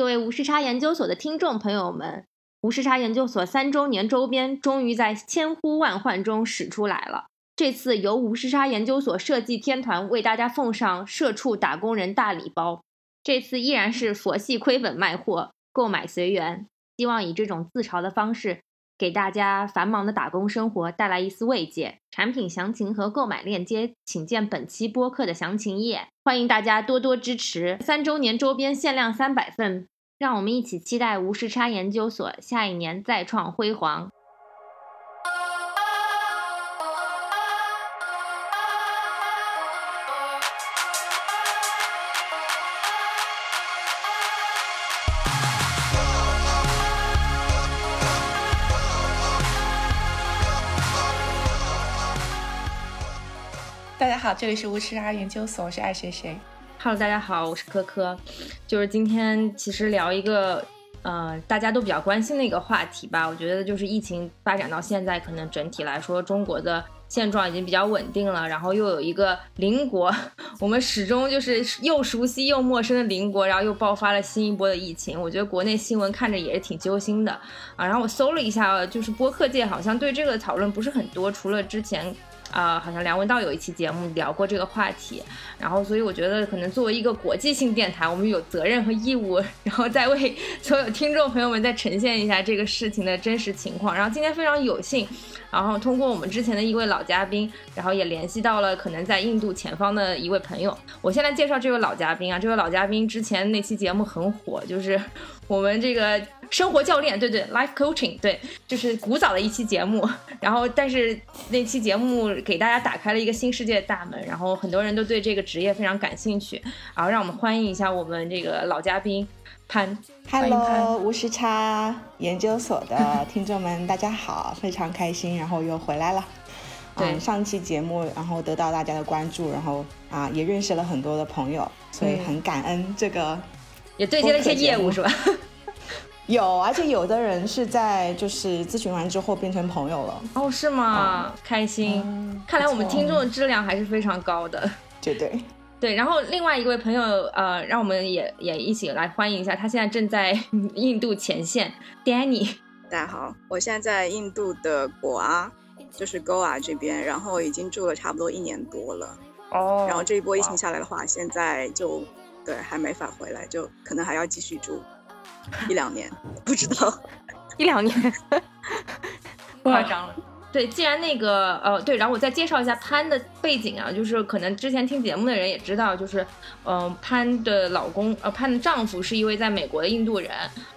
各位无时差研究所的听众朋友们，无时差研究所三周年周边终于在千呼万唤中使出来了。这次由无时差研究所设计天团为大家奉上社畜打工人大礼包。这次依然是佛系亏本卖货，购买随缘，希望以这种自嘲的方式给大家繁忙的打工生活带来一丝慰藉。产品详情和购买链接，请见本期播客的详情页。欢迎大家多多支持，三周年周边限量三百份。让我们一起期待无时差研究所下一年再创辉煌。大家好，这里是无时差研究所，我是爱谁谁。Hello，大家好，我是科科。就是今天其实聊一个呃大家都比较关心的一个话题吧。我觉得就是疫情发展到现在，可能整体来说中国的现状已经比较稳定了。然后又有一个邻国，我们始终就是又熟悉又陌生的邻国，然后又爆发了新一波的疫情。我觉得国内新闻看着也是挺揪心的啊。然后我搜了一下，就是播客界好像对这个讨论不是很多，除了之前。啊，好像梁文道有一期节目聊过这个话题，然后所以我觉得可能作为一个国际性电台，我们有责任和义务，然后再为所有听众朋友们再呈现一下这个事情的真实情况。然后今天非常有幸，然后通过我们之前的一位老嘉宾，然后也联系到了可能在印度前方的一位朋友。我先来介绍这位老嘉宾啊，这位老嘉宾之前那期节目很火，就是我们这个。生活教练，对对，life coaching，对，就是古早的一期节目。然后，但是那期节目给大家打开了一个新世界的大门，然后很多人都对这个职业非常感兴趣。然后，让我们欢迎一下我们这个老嘉宾潘。Hello，无时差研究所的听众们，大家好，非常开心，然后又回来了。对，上期节目，然后得到大家的关注，然后啊，也认识了很多的朋友，所以很感恩这个，也对接了一些业务，是吧？有，而且有的人是在就是咨询完之后变成朋友了。哦，是吗？开心。看来我们听众的质量还是非常高的。绝对。对，然后另外一位朋友，呃，让我们也也一起来欢迎一下，他现在正在印度前线，Danny。大家好，我现在在印度的果阿，就是 Goa 这边，然后已经住了差不多一年多了。哦。然后这一波疫情下来的话，现在就对还没法回来，就可能还要继续住。一两年，不知道，一两年，夸张了。对，既然那个呃，对，然后我再介绍一下潘的背景啊，就是可能之前听节目的人也知道，就是嗯，潘的老公呃，潘的丈夫是一位在美国的印度人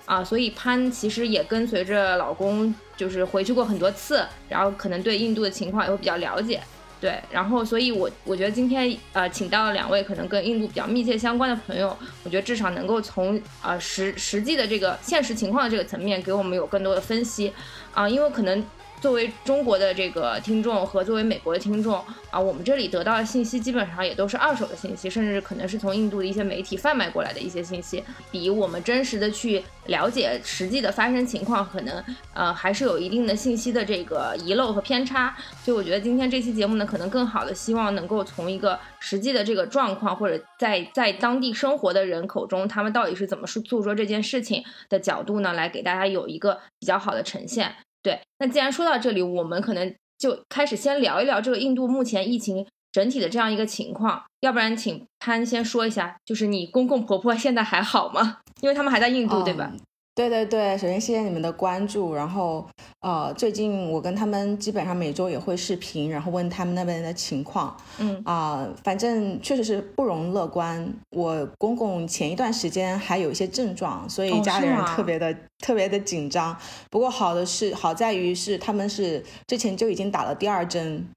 啊，所以潘其实也跟随着老公就是回去过很多次，然后可能对印度的情况也会比较了解。对，然后所以，我我觉得今天呃，请到了两位可能跟印度比较密切相关的朋友，我觉得至少能够从呃实实际的这个现实情况的这个层面，给我们有更多的分析啊，因为可能。作为中国的这个听众和作为美国的听众啊，我们这里得到的信息基本上也都是二手的信息，甚至可能是从印度的一些媒体贩卖过来的一些信息，比我们真实的去了解实际的发生情况，可能呃还是有一定的信息的这个遗漏和偏差。所以我觉得今天这期节目呢，可能更好的希望能够从一个实际的这个状况，或者在在当地生活的人口中，他们到底是怎么诉说这件事情的角度呢，来给大家有一个比较好的呈现。对，那既然说到这里，我们可能就开始先聊一聊这个印度目前疫情整体的这样一个情况。要不然，请潘先说一下，就是你公公婆婆现在还好吗？因为他们还在印度，对吧？对对对，首先谢谢你们的关注。然后，呃，最近我跟他们基本上每周也会视频，然后问他们那边的情况。嗯啊，反正确实是不容乐观。我公公前一段时间还有一些症状，所以家里人特别的特别的紧张。不过好的是，好在于是他们是之前就已经打了第二针，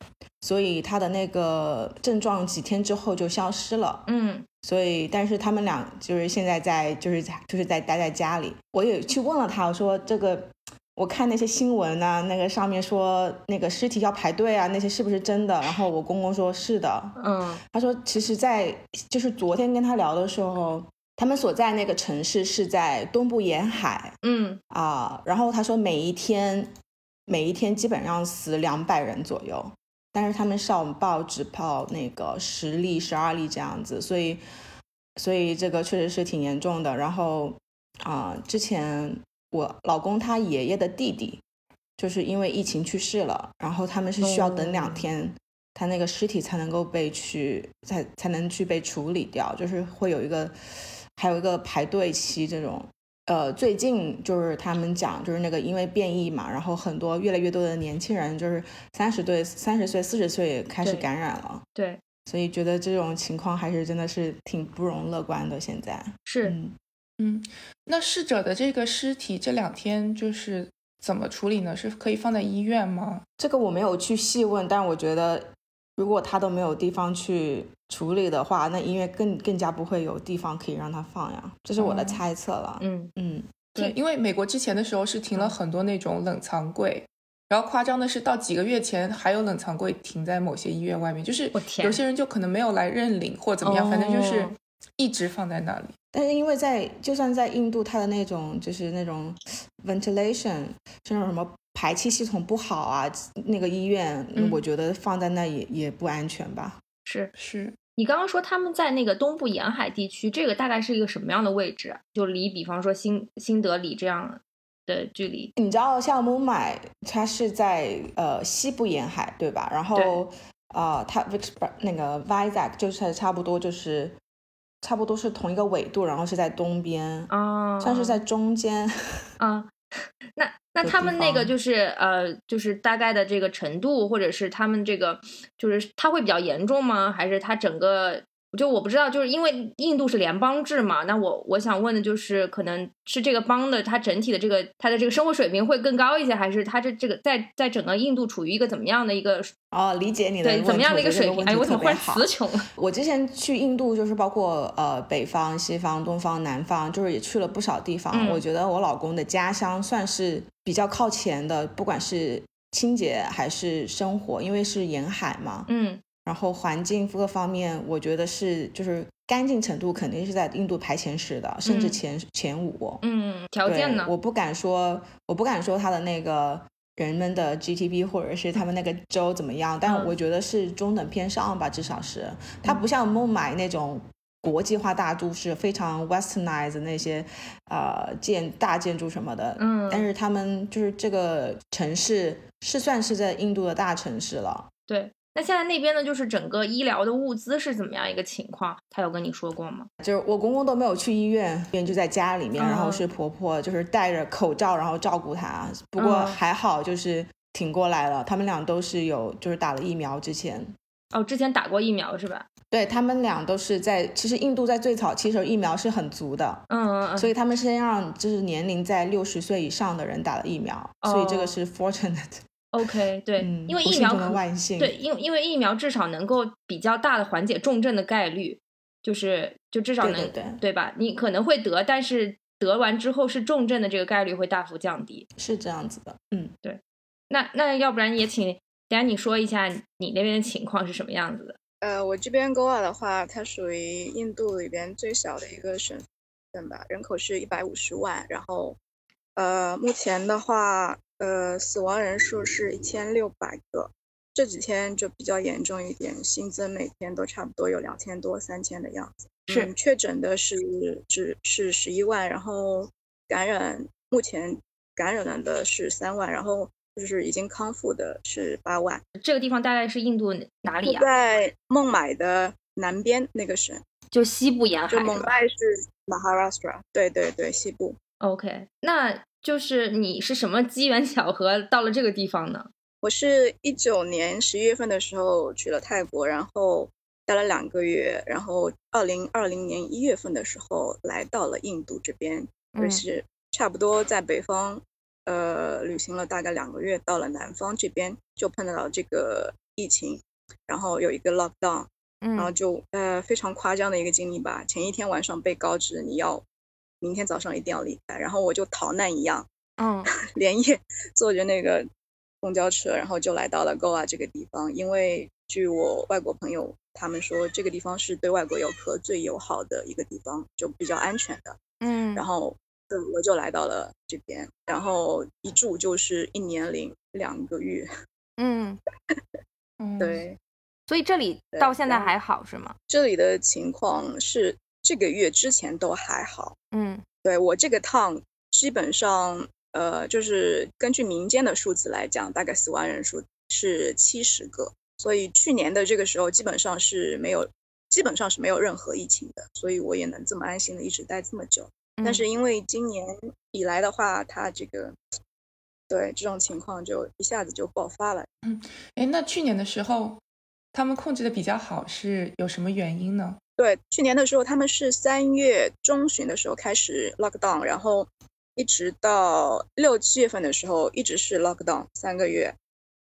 所以他的那个症状几天之后就消失了。嗯。所以，但是他们俩就是现在在，就是在就是在待在家里。我也去问了他，我说这个，我看那些新闻啊，那个上面说那个尸体要排队啊，那些是不是真的？然后我公公说是的，嗯，他说其实，在就是昨天跟他聊的时候，他们所在那个城市是在东部沿海，嗯啊，然后他说每一天每一天基本上死两百人左右。但是他们上报只报那个十例、十二例这样子，所以，所以这个确实是挺严重的。然后，啊，之前我老公他爷爷的弟弟就是因为疫情去世了，然后他们是需要等两天，他那个尸体才能够被去才才能去被处理掉，就是会有一个还有一个排队期这种。呃，最近就是他们讲，就是那个因为变异嘛，然后很多越来越多的年轻人就是三十岁、三十岁、四十岁开始感染了。对，所以觉得这种情况还是真的是挺不容乐观的。现在是，嗯，那逝者的这个尸体这两天就是怎么处理呢？是可以放在医院吗？这个我没有去细问，但我觉得如果他都没有地方去。处理的话，那医院更更加不会有地方可以让它放呀，这是我的猜测了。嗯嗯，对，因为美国之前的时候是停了很多那种冷藏柜，然后夸张的是到几个月前还有冷藏柜停在某些医院外面，就是有些人就可能没有来认领或怎么样，反正就是一直放在那里。但是因为在就算在印度，它的那种就是那种 ventilation，是那种什么排气系统不好啊，那个医院我觉得放在那也也不安全吧。是是，你刚刚说他们在那个东部沿海地区，这个大概是一个什么样的位置？就离比方说新新德里这样的距离？你知道像孟买，它是在呃西部沿海，对吧？然后啊，它那个 Vizag 就是差不多就是差不多是同一个纬度，然后是在东边啊，算是在中间啊。那那他们那个就是呃，就是大概的这个程度，或者是他们这个就是它会比较严重吗？还是它整个？就我不知道，就是因为印度是联邦制嘛，那我我想问的就是，可能是这个邦的它整体的这个它的这个生活水平会更高一些，还是它这这个在在整个印度处于一个怎么样的一个哦，理解你的对怎么样的一个水平？哎，我怎么忽然词穷了？我之前去印度就是包括呃北方、西方、东方、南方，就是也去了不少地方。我觉得我老公的家乡算是比较靠前的，不管是清洁还是生活，因为是沿海嘛。嗯。然后环境各方面，我觉得是就是干净程度肯定是在印度排前十的，甚至前前五。嗯，条件呢？我不敢说，我不敢说他的那个人们的 GTP 或者是他们那个州怎么样，但我觉得是中等偏上吧，至少是。它不像孟买那种国际化大都市，非常 westernized 那些呃建大建筑什么的。嗯。但是他们就是这个城市是算是在印度的大城市了。对。那现在那边呢，就是整个医疗的物资是怎么样一个情况？他有跟你说过吗？就是我公公都没有去医院，医院就在家里面，然后是婆婆就是戴着口罩，然后照顾他。不过还好，就是挺过来了。他们俩都是有，就是打了疫苗之前。哦，之前打过疫苗是吧？对他们俩都是在，其实印度在最早期时候疫苗是很足的，嗯嗯，所以他们先让就是年龄在六十岁以上的人打了疫苗，所以这个是 fortunate。OK，对，因为疫苗对，因因为疫苗至少能够比较大的缓解重症的概率，就是就至少能对吧？你可能会得，但是得完之后是重症的这个概率会大幅降低，是这样子的。嗯，对。那那要不然也请 Danny 说一下你那边的情况是什么样子的？呃，我这边 Goa 的话，它属于印度里边最小的一个省份吧，人口是一百五十万，然后呃，目前的话。呃，死亡人数是一千六百个，这几天就比较严重一点，新增每天都差不多有两千多、三千的样子。是确诊的是只是十一万，然后感染目前感染了的是三万，然后就是已经康复的是八万。这个地方大概是印度哪里啊？在孟买的南边那个省，就西部沿海。就孟买是 Maharashtra，对对对，西部。OK，那。就是你是什么机缘巧合到了这个地方呢？我是一九年十一月份的时候去了泰国，然后待了两个月，然后二零二零年一月份的时候来到了印度这边，就是差不多在北方呃旅行了大概两个月，到了南方这边就碰到了这个疫情，然后有一个 lockdown，然后就呃非常夸张的一个经历吧，前一天晚上被告知你要。明天早上一定要离开，然后我就逃难一样，嗯，连夜坐着那个公交车，然后就来到了 Goa 这个地方。因为据我外国朋友他们说，这个地方是对外国游客最友好的一个地方，就比较安全的。嗯，然后我就来到了这边，然后一住就是一年零两个月。嗯，对，所以这里到现在还好是吗？这里的情况是。这个月之前都还好，嗯，对我这个趟基本上，呃，就是根据民间的数字来讲，大概死亡人数是七十个。所以去年的这个时候基本上是没有，基本上是没有任何疫情的，所以我也能这么安心的一直待这么久。但是因为今年以来的话，它这个对这种情况就一下子就爆发了。嗯，哎，那去年的时候他们控制的比较好，是有什么原因呢？对，去年的时候他们是三月中旬的时候开始 lock down，然后一直到六七月份的时候一直是 lock down 三个月。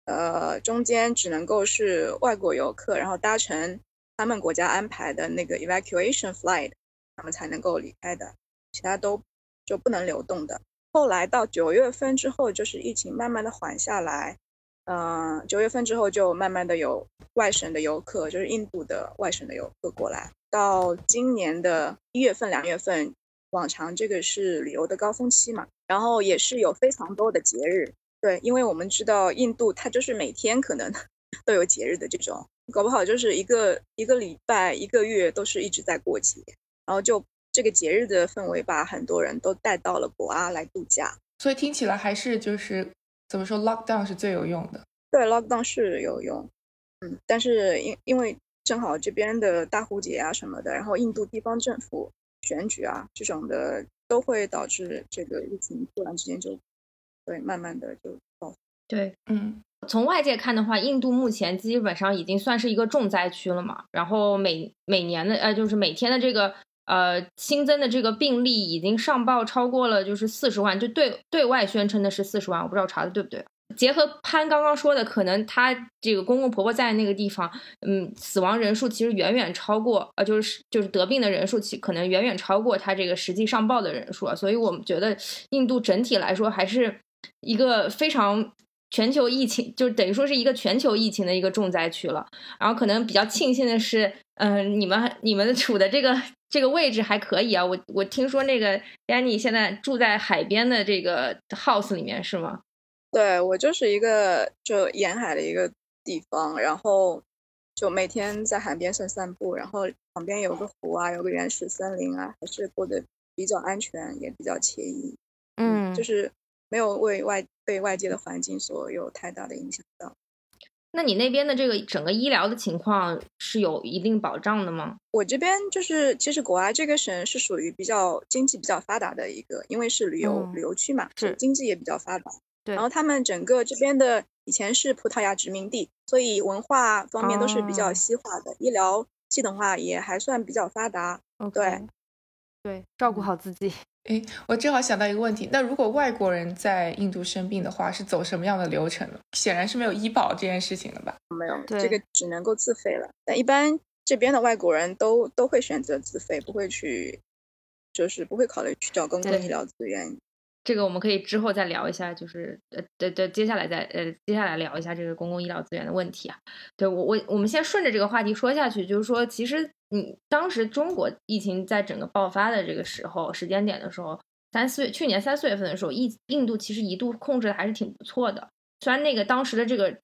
呃，中间只能够是外国游客，然后搭乘他们国家安排的那个 evacuation flight，他们才能够离开的，其他都就不能流动的。后来到九月份之后，就是疫情慢慢的缓下来，嗯，九月份之后就慢慢的有外省的游客，就是印度的外省的游客过来。到今年的一月份、两月份，往常这个是旅游的高峰期嘛，然后也是有非常多的节日。对，因为我们知道印度，它就是每天可能 都有节日的这种，搞不好就是一个一个礼拜、一个月都是一直在过节，然后就这个节日的氛围把很多人都带到了博阿来度假。所以听起来还是就是怎么说，lockdown 是最有用的。对，lockdown 是有用，嗯，但是因因为正好这边的大壶节啊什么的，然后印度地方政府选举啊这种的，都会导致这个疫情突然之间就。对，慢慢的就爆。对，嗯，从外界看的话，印度目前基本上已经算是一个重灾区了嘛。然后每每年的呃，就是每天的这个呃新增的这个病例已经上报超过了就是四十万，就对对外宣称的是四十万，我不知道查的对不对。结合潘刚刚说的，可能他这个公公婆婆在那个地方，嗯，死亡人数其实远远超过，呃，就是就是得病的人数，其可能远远超过他这个实际上报的人数啊。所以我们觉得印度整体来说还是。一个非常全球疫情，就等于说是一个全球疫情的一个重灾区了。然后可能比较庆幸的是，嗯，你们你们处的这个这个位置还可以啊。我我听说那个 Danny 现在住在海边的这个 house 里面是吗？对我就是一个就沿海的一个地方，然后就每天在海边散散步，然后旁边有个湖啊，有个原始森林啊，还是过得比较安全，也比较惬意。嗯，就是。没有为外被外界的环境所有太大的影响到。那你那边的这个整个医疗的情况是有一定保障的吗？我这边就是，其实国外这个省是属于比较经济比较发达的一个，因为是旅游旅游区嘛，是经济也比较发达。对。然后他们整个这边的以前是葡萄牙殖民地，所以文化方面都是比较西化的，医疗系统化也还算比较发达。对。对，照顾好自己。哎，我正好想到一个问题，那如果外国人在印度生病的话，是走什么样的流程呢？显然是没有医保这件事情了吧？没有，这个只能够自费了。但一般这边的外国人都都会选择自费，不会去，就是不会考虑去找公共医疗资源。这个我们可以之后再聊一下，就是呃，对对，接下来再呃，接下来聊一下这个公共医疗资源的问题啊。对我我我们先顺着这个话题说下去，就是说，其实你当时中国疫情在整个爆发的这个时候时间点的时候，三四月去年三四月份的时候，印印度其实一度控制的还是挺不错的，虽然那个当时的这个。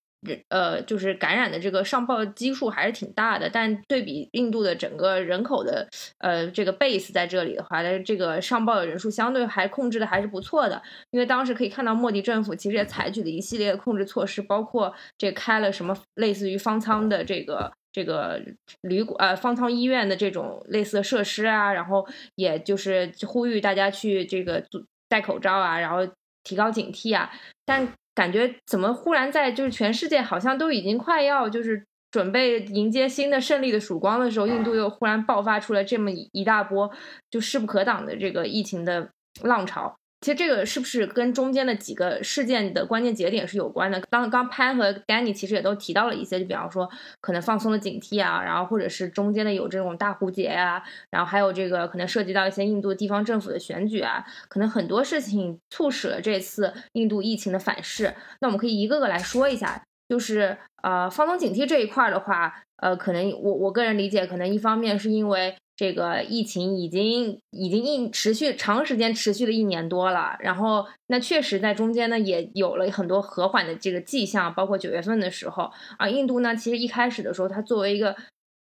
呃，就是感染的这个上报基数还是挺大的，但对比印度的整个人口的呃这个 base 在这里的话，这个上报的人数相对还控制的还是不错的。因为当时可以看到莫迪政府其实也采取了一系列的控制措施，包括这开了什么类似于方舱的这个这个旅馆呃方舱医院的这种类似的设施啊，然后也就是呼吁大家去这个戴口罩啊，然后提高警惕啊，但。感觉怎么忽然在就是全世界好像都已经快要就是准备迎接新的胜利的曙光的时候，印度又忽然爆发出了这么一大波就势不可挡的这个疫情的浪潮。其实这个是不是跟中间的几个事件的关键节点是有关的？刚刚潘和 Danny 其实也都提到了一些，就比方说可能放松的警惕啊，然后或者是中间的有这种大蝴蝶啊，然后还有这个可能涉及到一些印度地方政府的选举啊，可能很多事情促使了这次印度疫情的反噬。那我们可以一个个来说一下，就是呃放松警惕这一块的话，呃，可能我我个人理解，可能一方面是因为。这个疫情已经已经一持续长时间持续了一年多了，然后那确实在中间呢也有了很多和缓的这个迹象，包括九月份的时候啊，印度呢其实一开始的时候，它作为一个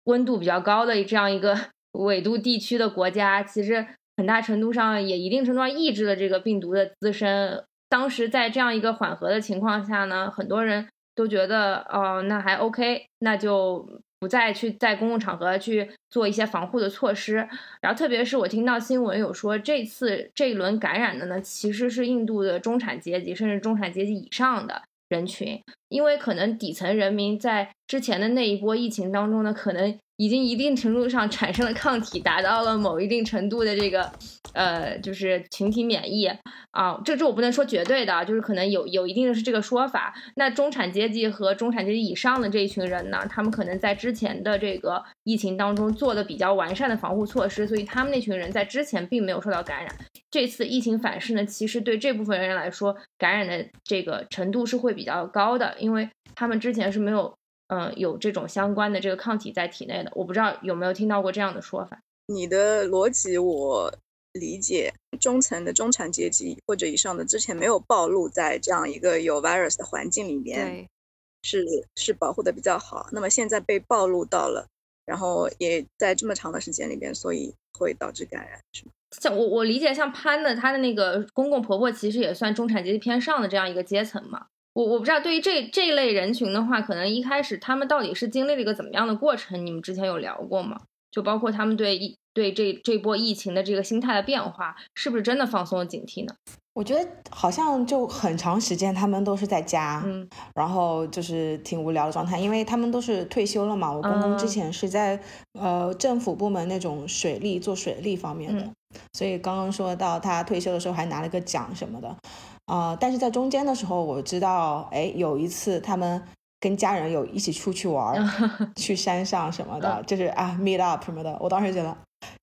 温度比较高的这样一个 纬度地区的国家，其实很大程度上也一定程度上抑制了这个病毒的滋生。当时在这样一个缓和的情况下呢，很多人都觉得，哦，那还 OK，那就不再去在公共场合去做一些防护的措施。然后，特别是我听到新闻有说，这次这一轮感染的呢，其实是印度的中产阶级，甚至中产阶级以上的人群，因为可能底层人民在之前的那一波疫情当中呢，可能。已经一定程度上产生了抗体，达到了某一定程度的这个，呃，就是群体免疫啊。这这我不能说绝对的，就是可能有有一定的是这个说法。那中产阶级和中产阶级以上的这一群人呢，他们可能在之前的这个疫情当中做的比较完善的防护措施，所以他们那群人在之前并没有受到感染。这次疫情反噬呢，其实对这部分人来说，感染的这个程度是会比较高的，因为他们之前是没有。嗯，有这种相关的这个抗体在体内的，我不知道有没有听到过这样的说法。你的逻辑我理解，中层的中产阶级或者以上的之前没有暴露在这样一个有 virus 的环境里面，是是保护的比较好。那么现在被暴露到了，然后也在这么长的时间里边，所以会导致感染，是吗？像我我理解，像潘的他的那个公公婆婆，其实也算中产阶级偏上的这样一个阶层嘛。我我不知道，对于这这一类人群的话，可能一开始他们到底是经历了一个怎么样的过程？你们之前有聊过吗？就包括他们对疫对这这波疫情的这个心态的变化，是不是真的放松了警惕呢？我觉得好像就很长时间他们都是在家，嗯，然后就是挺无聊的状态，因为他们都是退休了嘛。我公公之前是在呃政府部门那种水利做水利方面的，所以刚刚说到他退休的时候还拿了个奖什么的。啊！但是在中间的时候，我知道，哎，有一次他们跟家人有一起出去玩，去山上什么的，就是啊，meet up 什么的。我当时觉得，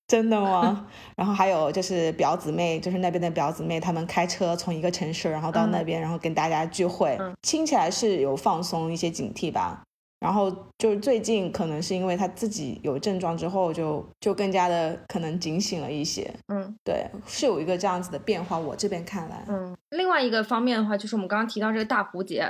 真的吗？然后还有就是表姊妹，就是那边的表姊妹，他们开车从一个城市，然后到那边，然后跟大家聚会，听起来是有放松一些警惕吧。然后就是最近可能是因为他自己有症状之后，就就更加的可能警醒了一些。嗯，对，是有一个这样子的变化。我这边看来，嗯，另外一个方面的话，就是我们刚刚提到这个大蝴蝶，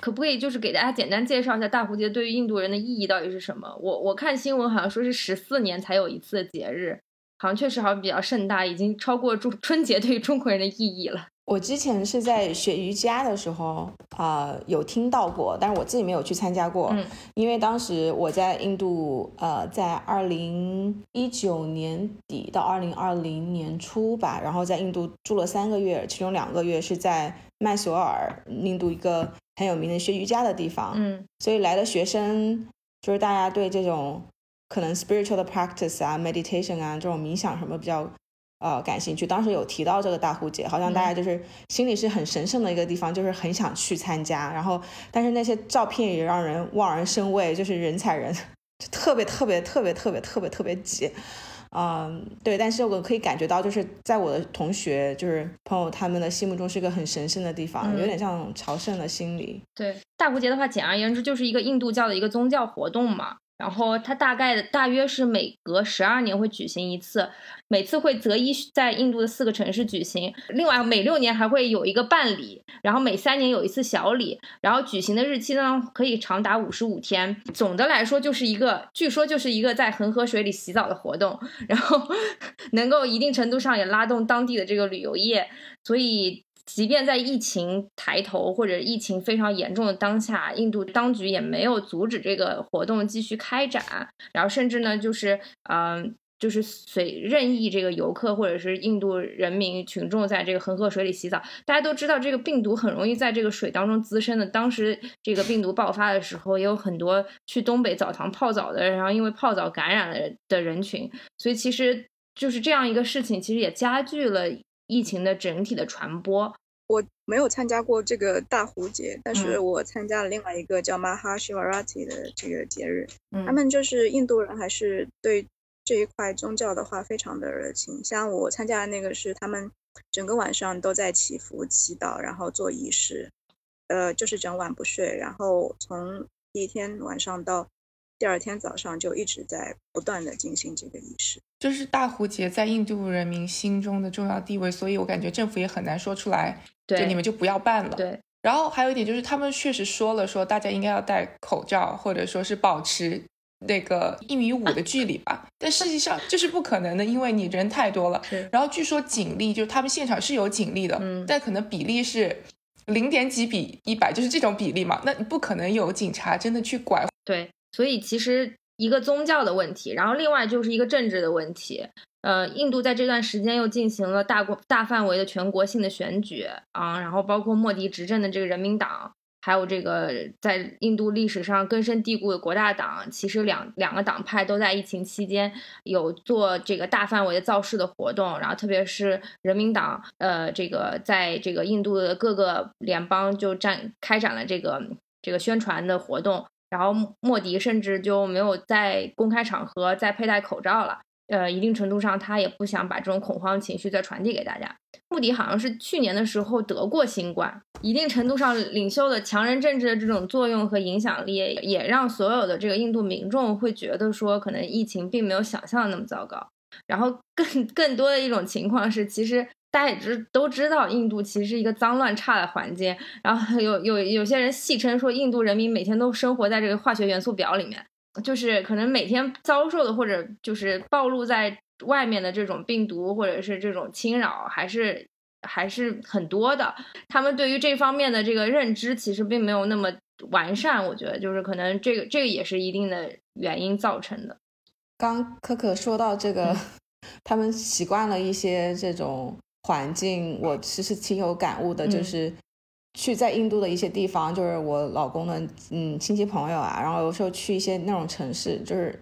可不可以就是给大家简单介绍一下大蝴蝶对于印度人的意义到底是什么？我我看新闻好像说是十四年才有一次的节日，好像确实好像比较盛大，已经超过中春节对于中国人的意义了。我之前是在学瑜伽的时候啊，有听到过，但是我自己没有去参加过，因为当时我在印度，呃，在二零一九年底到二零二零年初吧，然后在印度住了三个月，其中两个月是在麦索尔，印度一个很有名的学瑜伽的地方，嗯，所以来的学生就是大家对这种可能 spiritual 的 practice 啊，meditation 啊，这种冥想什么比较。呃，感兴趣。当时有提到这个大壶节，好像大家就是心里是很神圣的一个地方，就是很想去参加。然后，但是那些照片也让人望而生畏，就是人踩人，就特别特别特别特别特别特别挤。嗯，对。但是我可以感觉到，就是在我的同学，就是朋友他们的心目中是一个很神圣的地方，有点像朝圣的心理。对，大壶节的话，简而言之就是一个印度教的一个宗教活动嘛。然后它大概大约是每隔十二年会举行一次，每次会择一在印度的四个城市举行。另外每六年还会有一个半礼，然后每三年有一次小礼，然后举行的日期呢可以长达五十五天。总的来说就是一个，据说就是一个在恒河水里洗澡的活动，然后 能够一定程度上也拉动当地的这个旅游业，所以。即便在疫情抬头或者疫情非常严重的当下，印度当局也没有阻止这个活动继续开展，然后甚至呢，就是嗯，就是随任意这个游客或者是印度人民群众在这个恒河水里洗澡。大家都知道，这个病毒很容易在这个水当中滋生的。当时这个病毒爆发的时候，也有很多去东北澡堂泡澡的，然后因为泡澡感染了的人群。所以其实就是这样一个事情，其实也加剧了。疫情的整体的传播，我没有参加过这个大壶节，但是我参加了另外一个叫 Maha Shivarati 的这个节日。他们就是印度人，还是对这一块宗教的话非常的热情。像我参加的那个是他们整个晚上都在祈福、祈祷，然后做仪式，呃，就是整晚不睡，然后从第一天晚上到。第二天早上就一直在不断的进行这个仪式，就是大壶节在印度人民心中的重要地位，所以我感觉政府也很难说出来，就你们就不要办了。对。然后还有一点就是，他们确实说了，说大家应该要戴口罩，或者说是保持那个一米五的距离吧，但实际上这是不可能的，因为你人太多了。然后据说警力就是他们现场是有警力的，嗯但可能比例是零点几比一百，就是这种比例嘛，那你不可能有警察真的去管。对，所以其实一个宗教的问题，然后另外就是一个政治的问题。呃，印度在这段时间又进行了大国大范围的全国性的选举啊，然后包括莫迪执政的这个人民党。还有这个在印度历史上根深蒂固的国大党，其实两两个党派都在疫情期间有做这个大范围的造势的活动，然后特别是人民党，呃，这个在这个印度的各个联邦就展开展了这个这个宣传的活动，然后莫迪甚至就没有在公开场合再佩戴口罩了。呃，一定程度上，他也不想把这种恐慌情绪再传递给大家。穆迪好像是去年的时候得过新冠，一定程度上，领袖的强人政治的这种作用和影响力，也让所有的这个印度民众会觉得说，可能疫情并没有想象的那么糟糕。然后更更多的一种情况是，其实大家也知都知道，印度其实是一个脏乱差的环境。然后有有有些人戏称说，印度人民每天都生活在这个化学元素表里面。就是可能每天遭受的，或者就是暴露在外面的这种病毒，或者是这种侵扰，还是还是很多的。他们对于这方面的这个认知，其实并没有那么完善。我觉得，就是可能这个这个也是一定的原因造成的。刚可可说到这个，他们习惯了一些这种环境，我其实挺有感悟的，就是。去在印度的一些地方，就是我老公的嗯亲戚朋友啊，然后有时候去一些那种城市，就是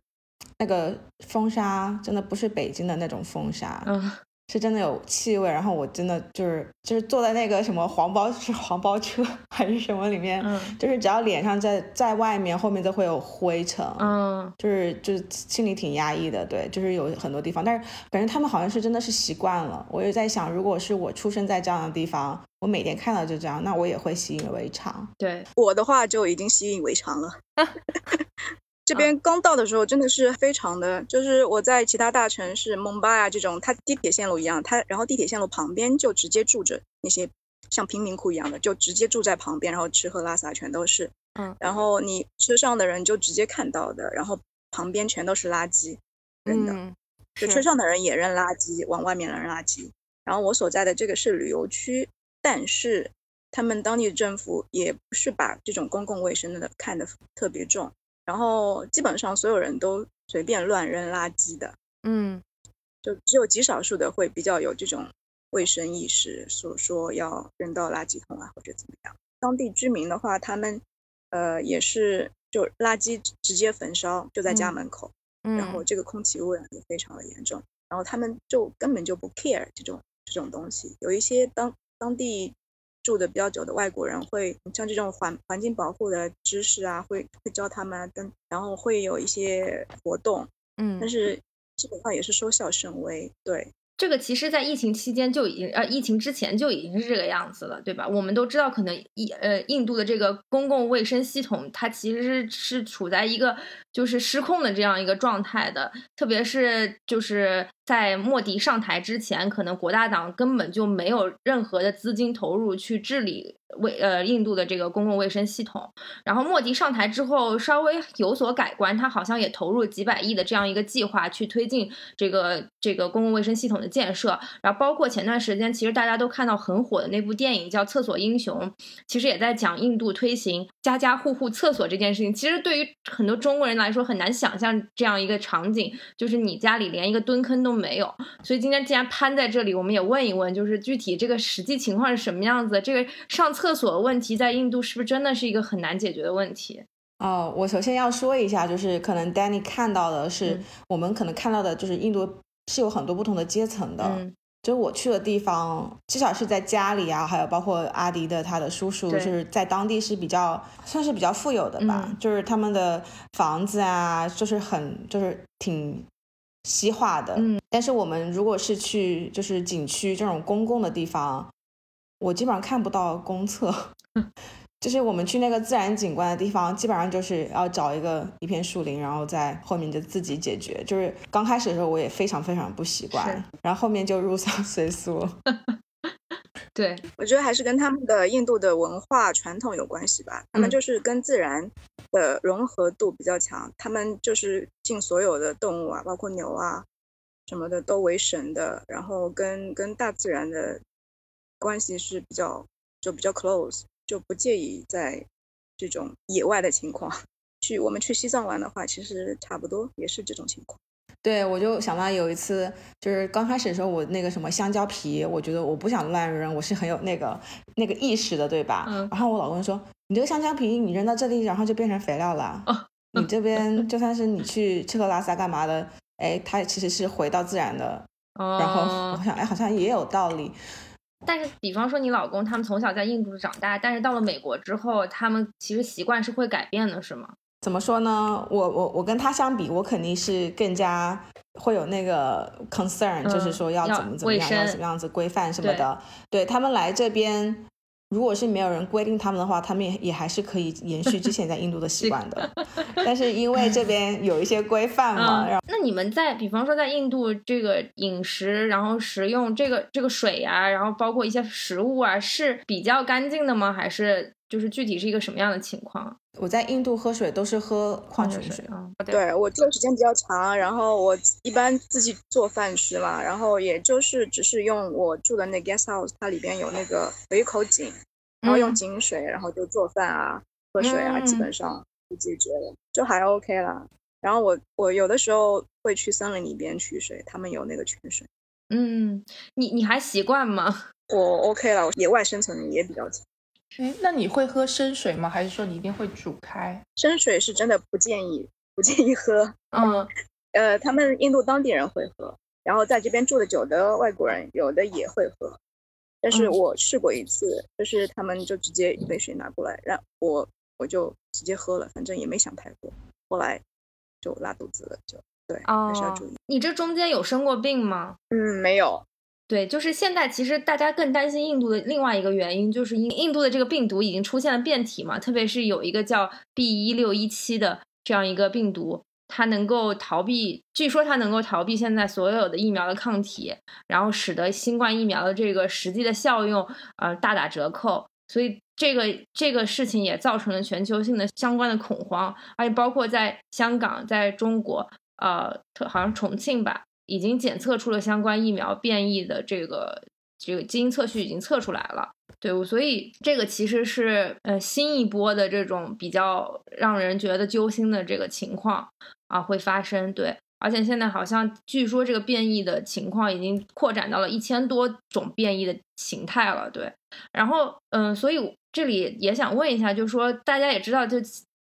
那个风沙真的不是北京的那种风沙。嗯。是真的有气味，然后我真的就是就是坐在那个什么黄包是黄包车 还是什么里面，就是只要脸上在在外面，后面都会有灰尘，嗯，就是就是心里挺压抑的，对，就是有很多地方，但是感觉他们好像是真的是习惯了。我也在想，如果是我出生在这样的地方，我每天看到就这样，那我也会习以为常。对我的话就已经习以为常了。这边刚到的时候真的是非常的，就是我在其他大城市，孟巴啊这种，它地铁线路一样，它然后地铁线路旁边就直接住着那些像贫民窟一样的，就直接住在旁边，然后吃喝拉撒全都是，嗯，然后你车上的人就直接看到的，然后旁边全都是垃圾扔的，就车上的人也扔垃圾，往外面扔垃圾。然后我所在的这个是旅游区，但是他们当地的政府也不是把这种公共卫生的看得特别重。然后基本上所有人都随便乱扔垃圾的，嗯，就只有极少数的会比较有这种卫生意识，所说要扔到垃圾桶啊或者怎么样。当地居民的话，他们呃也是就垃圾直接焚烧，就在家门口，然后这个空气污染也非常的严重，然后他们就根本就不 care 这种这种东西。有一些当当地。住的比较久的外国人会像这种环环境保护的知识啊，会会教他们，跟然后会有一些活动，嗯，但是基本上也是收效甚微，对。这个其实，在疫情期间就已经，呃，疫情之前就已经是这个样子了，对吧？我们都知道，可能印呃印度的这个公共卫生系统，它其实是是处在一个就是失控的这样一个状态的，特别是就是在莫迪上台之前，可能国大党根本就没有任何的资金投入去治理。卫呃，印度的这个公共卫生系统，然后莫迪上台之后稍微有所改观，他好像也投入几百亿的这样一个计划去推进这个这个公共卫生系统的建设，然后包括前段时间其实大家都看到很火的那部电影叫《厕所英雄》，其实也在讲印度推行家家户户厕所这件事情。其实对于很多中国人来说很难想象这样一个场景，就是你家里连一个蹲坑都没有。所以今天既然潘在这里，我们也问一问，就是具体这个实际情况是什么样子？这个上。厕所问题在印度是不是真的是一个很难解决的问题？哦，我首先要说一下，就是可能 Danny 看到的是我们可能看到的，就是印度是有很多不同的阶层的。嗯，就是我去的地方，至少是在家里啊，还有包括阿迪的他的叔叔，就是在当地是比较算是比较富有的吧，就是他们的房子啊，就是很就是挺西化的。嗯，但是我们如果是去就是景区这种公共的地方。我基本上看不到公厕，就是我们去那个自然景观的地方，基本上就是要找一个一片树林，然后在后面就自己解决。就是刚开始的时候我也非常非常不习惯，然后后面就入乡随俗。对，我觉得还是跟他们的印度的文化传统有关系吧。他们就是跟自然的融合度比较强，他们就是敬所有的动物啊，包括牛啊什么的都为神的，然后跟跟大自然的关系是比较就比较 close，就不介意在这种野外的情况。去我们去西藏玩的话，其实差不多也是这种情况。对，我就想到有一次，就是刚开始的时候，我那个什么香蕉皮，我觉得我不想乱扔，我是很有那个那个意识的，对吧？嗯。然后我老公说：“你这个香蕉皮，你扔到这里，然后就变成肥料了。你这 边就算是你去吃喝拉撒干嘛的，哎，它其实是回到自然的。哦。然后我想，哎，好像也有道理。但是，比方说你老公他们从小在印度长大，但是到了美国之后，他们其实习惯是会改变的，是吗？怎么说呢？我我我跟他相比，我肯定是更加会有那个 concern，就是说要怎么怎么样，要怎么样子规范什么的。对他们来这边，如果是没有人规定他们的话，他们也也还是可以延续之前在印度的习惯的。但是因为这边有一些规范嘛，然后那你们在比方说在印度这个饮食，然后食用这个这个水呀，然后包括一些食物啊，是比较干净的吗？还是？就是具体是一个什么样的情况？我在印度喝水都是喝矿泉水啊。对我住的时间比较长，然后我一般自己做饭吃嘛，然后也就是只是用我住的那 guest house，它里边有那个有一口井，然后用井水，然后就做饭啊、喝水啊，基本上就解决了，就还 OK 了。然后我我有的时候会去森林里边取水，他们有那个泉水。嗯，你你还习惯吗？我 OK 了，野外生存也比较强。哎，那你会喝生水吗？还是说你一定会煮开？生水是真的不建议，不建议喝。嗯，呃，他们印度当地人会喝，然后在这边住的久的外国人有的也会喝。但是我试过一次，就是他们就直接一杯水拿过来，让我我就直接喝了，反正也没想太多。后来就拉肚子了，就对，还是要注意。你这中间有生过病吗？嗯，没有。对，就是现在，其实大家更担心印度的另外一个原因，就是印印度的这个病毒已经出现了变体嘛，特别是有一个叫 B 一六一七的这样一个病毒，它能够逃避，据说它能够逃避现在所有的疫苗的抗体，然后使得新冠疫苗的这个实际的效用呃大打折扣，所以这个这个事情也造成了全球性的相关的恐慌，而且包括在香港，在中国，呃，好像重庆吧。已经检测出了相关疫苗变异的这个这个基因测序已经测出来了，对，所以这个其实是呃新一波的这种比较让人觉得揪心的这个情况啊会发生，对，而且现在好像据说这个变异的情况已经扩展到了一千多种变异的形态了，对，然后嗯，所以这里也想问一下，就是说大家也知道就。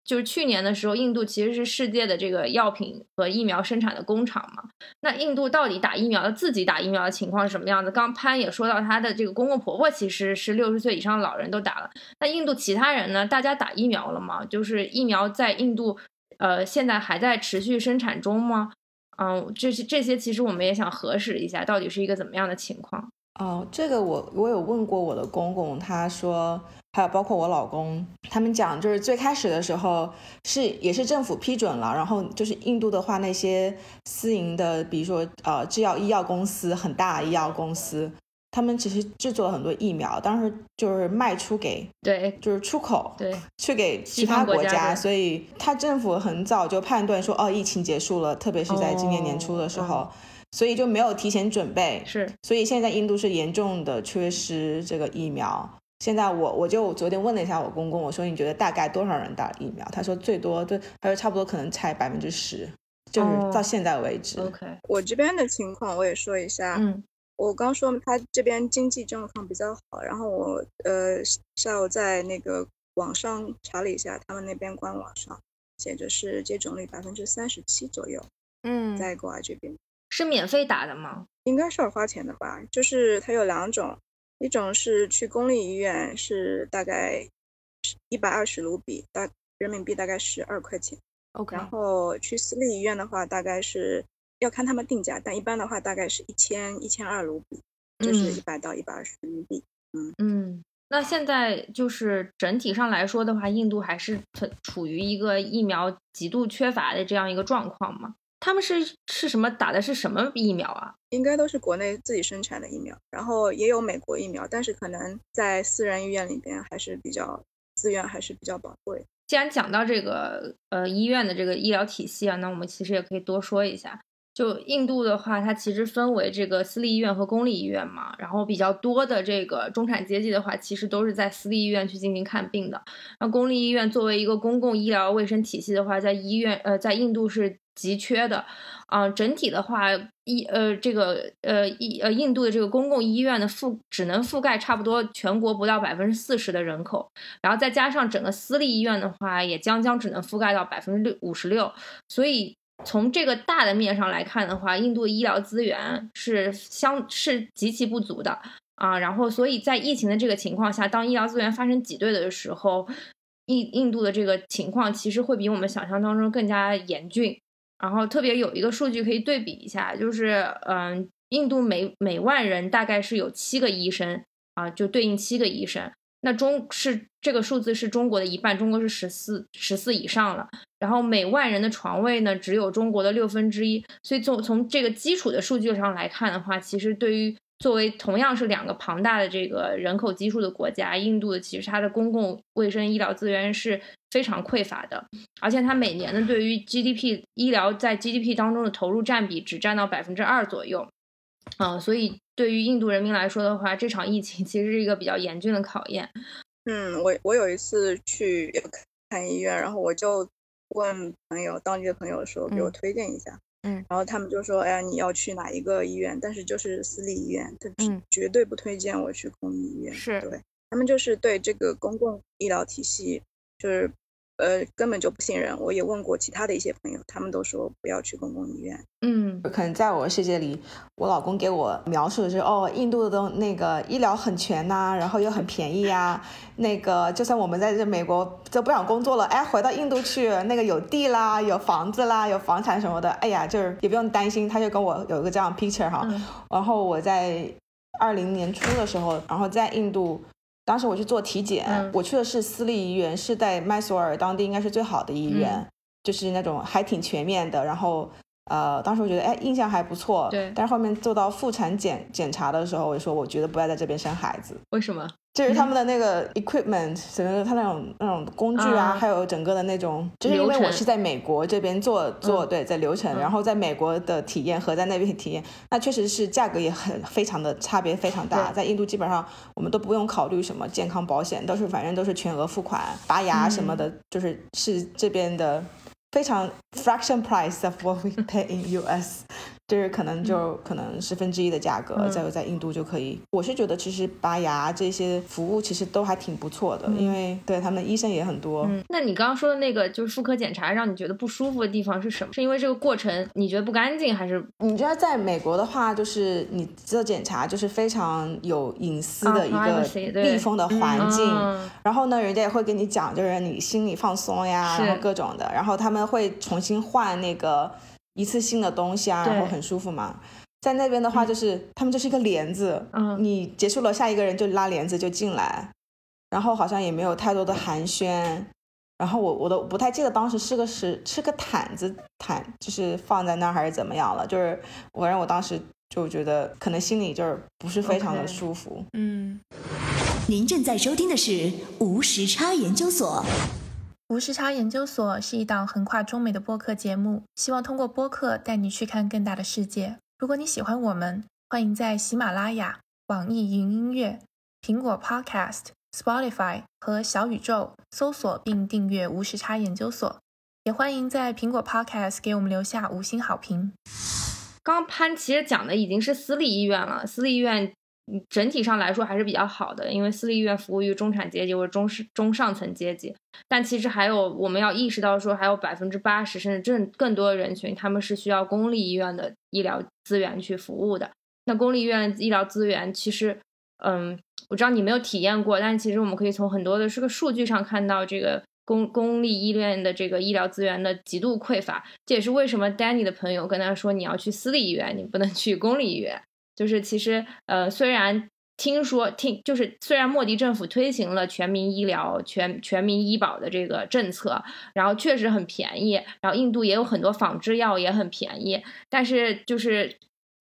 就是去年的时候，印度其实是世界的这个药品和疫苗生产的工厂嘛。那印度到底打疫苗的自己打疫苗的情况是什么样子？刚潘也说到，他的这个公公婆婆其实是六十岁以上的老人都打了。那印度其他人呢？大家打疫苗了吗？就是疫苗在印度，呃，现在还在持续生产中吗？嗯，这些这些其实我们也想核实一下，到底是一个怎么样的情况。哦，这个我我有问过我的公公，他说。还有包括我老公，他们讲就是最开始的时候是也是政府批准了，然后就是印度的话那些私营的，比如说呃制药医药公司很大医药公司，他们其实制作了很多疫苗，当时就是卖出给对，就是出口对去给其他国家，所以他政府很早就判断说哦疫情结束了，特别是在今年年初的时候，所以就没有提前准备，是，所以现在印度是严重的缺失这个疫苗。现在我我就昨天问了一下我公公，我说你觉得大概多少人打疫苗？他说最多对，他说差不多可能才百分之十，就是到现在为止。OK，我这边的情况我也说一下。嗯，我刚说他这边经济状况比较好，然后我呃下午在那个网上查了一下，他们那边官网上写着是接种率百分之三十七左右。嗯，在国外这边是免费打的吗？应该是要花钱的吧？就是它有两种。一种是去公立医院，是大概一百二十卢比，大人民币大概十二块钱。OK。然后去私立医院的话，大概是要看他们定价，但一般的话大概是一千一千二卢比，就是一百到一百二十人民币。嗯嗯。那现在就是整体上来说的话，印度还是处于一个疫苗极度缺乏的这样一个状况吗？他们是是什么打的是什么疫苗啊？应该都是国内自己生产的疫苗，然后也有美国疫苗，但是可能在私人医院里边还是比较资源还是比较宝贵。既然讲到这个呃医院的这个医疗体系啊，那我们其实也可以多说一下。就印度的话，它其实分为这个私立医院和公立医院嘛。然后比较多的这个中产阶级的话，其实都是在私立医院去进行看病的。那公立医院作为一个公共医疗卫生体系的话，在医院呃在印度是急缺的。啊，整体的话，医呃这个呃印呃印度的这个公共医院的覆只能覆盖差不多全国不到百分之四十的人口，然后再加上整个私立医院的话，也将将只能覆盖到百分之六五十六，所以。从这个大的面上来看的话，印度医疗资源是相是极其不足的啊。然后，所以在疫情的这个情况下，当医疗资源发生挤兑的时候，印印度的这个情况其实会比我们想象当中更加严峻。然后，特别有一个数据可以对比一下，就是嗯，印度每每万人大概是有七个医生啊，就对应七个医生。那中是这个数字是中国的一半，中国是十四十四以上了。然后每万人的床位呢，只有中国的六分之一。所以从从这个基础的数据上来看的话，其实对于作为同样是两个庞大的这个人口基数的国家，印度的其实它的公共卫生医疗资源是非常匮乏的，而且它每年的对于 GDP 医疗在 GDP 当中的投入占比只占到百分之二左右。啊，所以对于印度人民来说的话，这场疫情其实是一个比较严峻的考验。嗯，我我有一次去看医院，然后我就问朋友，当地的朋友说给我推荐一下，嗯，然后他们就说，哎呀，你要去哪一个医院？但是就是私立医院，他绝对不推荐我去公立医院。是对，他们就是对这个公共医疗体系就是。呃，根本就不信任。我也问过其他的一些朋友，他们都说不要去公共医院。嗯，可能在我的世界里，我老公给我描述的是，哦，印度的东那个医疗很全呐，然后又很便宜呀。那个就算我们在这美国都不想工作了，哎，回到印度去，那个有地啦，有房子啦，有房产什么的，哎呀，就是也不用担心。他就跟我有一个这样 picture 哈。然后我在二零年初的时候，然后在印度。当时我去做体检，我去的是私立医院，是在麦索尔当地应该是最好的医院，就是那种还挺全面的。然后，呃，当时我觉得哎，印象还不错。对。但是后面做到妇产检检查的时候，我就说我觉得不要在这边生孩子。为什么？就是他们的那个 equipment，整个他那种那种工具啊，还有整个的那种，就是因为我是在美国这边做做对，在流程，然后在美国的体验和在那边体验，那确实是价格也很非常的差别非常大。在印度基本上我们都不用考虑什么健康保险，都是反正都是全额付款，拔牙什么的，就是是这边的非常 fraction price of what we pay in US。就是可能就可能十分之一的价格，在在印度就可以。我是觉得其实拔牙这些服务其实都还挺不错的，因为对他们医生也很多。嗯那你刚刚说的那个就是妇科检查，让你觉得不舒服的地方是什么？是因为这个过程你觉得不干净，还是你知道在美国的话，就是你做检查就是非常有隐私的一个密封的环境，然后呢，人家也会跟你讲，就是你心理放松呀，然后各种的，然后他们会重新换那个。一次性的东西啊，然后很舒服嘛。在那边的话，就是他们就是一个帘子，嗯，你结束了，下一个人就拉帘子就进来，然后好像也没有太多的寒暄。然后我我都不太记得当时是个是是个毯子毯，就是放在那儿还是怎么样了。就是我让我当时就觉得可能心里就是不是非常的舒服。嗯，您正在收听的是无时差研究所。无时差研究所是一档横跨中美的播客节目，希望通过播客带你去看更大的世界。如果你喜欢我们，欢迎在喜马拉雅、网易云音乐、苹果 Podcast、Spotify 和小宇宙搜索并订阅无时差研究所。也欢迎在苹果 Podcast 给我们留下五星好评。刚潘其实讲的已经是私立医院了，私立医院。整体上来说还是比较好的，因为私立医院服务于中产阶级或者中是中上层阶级。但其实还有我们要意识到说，还有百分之八十甚至更更多的人群，他们是需要公立医院的医疗资源去服务的。那公立医院医疗资源其实，嗯，我知道你没有体验过，但其实我们可以从很多的这个数据上看到，这个公公立医院的这个医疗资源的极度匮乏。这也是为什么 Danny 的朋友跟他说，你要去私立医院，你不能去公立医院。就是其实，呃，虽然听说听，就是虽然莫迪政府推行了全民医疗、全全民医保的这个政策，然后确实很便宜，然后印度也有很多仿制药也很便宜，但是就是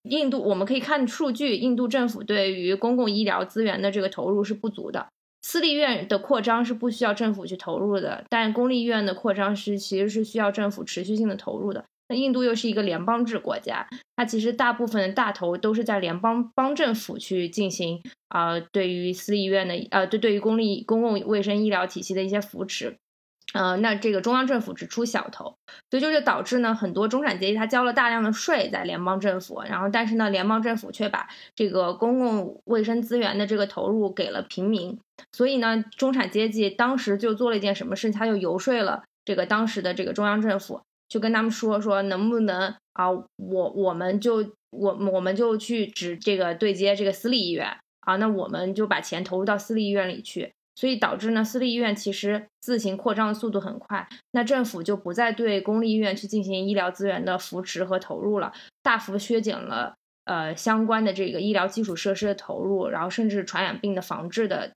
印度我们可以看数据，印度政府对于公共医疗资源的这个投入是不足的。私立院的扩张是不需要政府去投入的，但公立医院的扩张是其实是需要政府持续性的投入的。那印度又是一个联邦制国家，它其实大部分的大头都是在联邦邦政府去进行啊，对于私立医院的呃，对对于公立公共卫生医疗体系的一些扶持。呃，那这个中央政府只出小头，所以就就导致呢，很多中产阶级他交了大量的税在联邦政府，然后但是呢，联邦政府却把这个公共卫生资源的这个投入给了平民，所以呢，中产阶级当时就做了一件什么事情，他就游说了这个当时的这个中央政府，就跟他们说说能不能啊，我我们就我我们就去指这个对接这个私立医院啊，那我们就把钱投入到私立医院里去。所以导致呢，私立医院其实自行扩张的速度很快，那政府就不再对公立医院去进行医疗资源的扶持和投入了，大幅削减了呃相关的这个医疗基础设施的投入，然后甚至传染病的防治的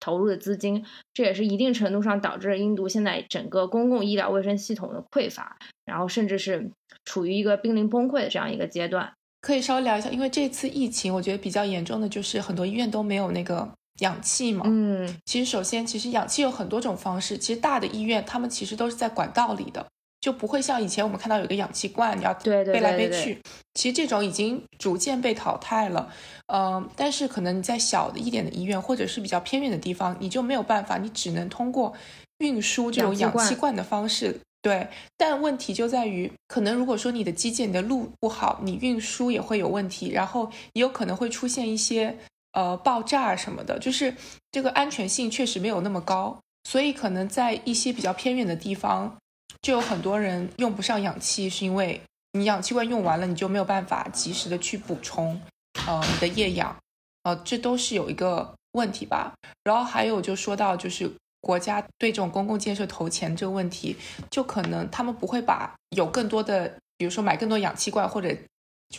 投入的资金，这也是一定程度上导致了印度现在整个公共医疗卫生系统的匮乏，然后甚至是处于一个濒临崩溃的这样一个阶段。可以稍微聊一下，因为这次疫情，我觉得比较严重的就是很多医院都没有那个。氧气嘛，嗯，其实首先，其实氧气有很多种方式。其实大的医院，他们其实都是在管道里的，就不会像以前我们看到有个氧气罐，你要背来背去。其实这种已经逐渐被淘汰了。嗯，但是可能你在小的一点的医院，或者是比较偏远的地方，你就没有办法，你只能通过运输这种氧气罐的方式。对，但问题就在于，可能如果说你的基建、你的路不好，你运输也会有问题，然后也有可能会出现一些。呃，爆炸什么的，就是这个安全性确实没有那么高，所以可能在一些比较偏远的地方，就有很多人用不上氧气，是因为你氧气罐用完了，你就没有办法及时的去补充，呃，你的液氧，呃，这都是有一个问题吧。然后还有就说到，就是国家对这种公共建设投钱这个问题，就可能他们不会把有更多的，比如说买更多氧气罐或者。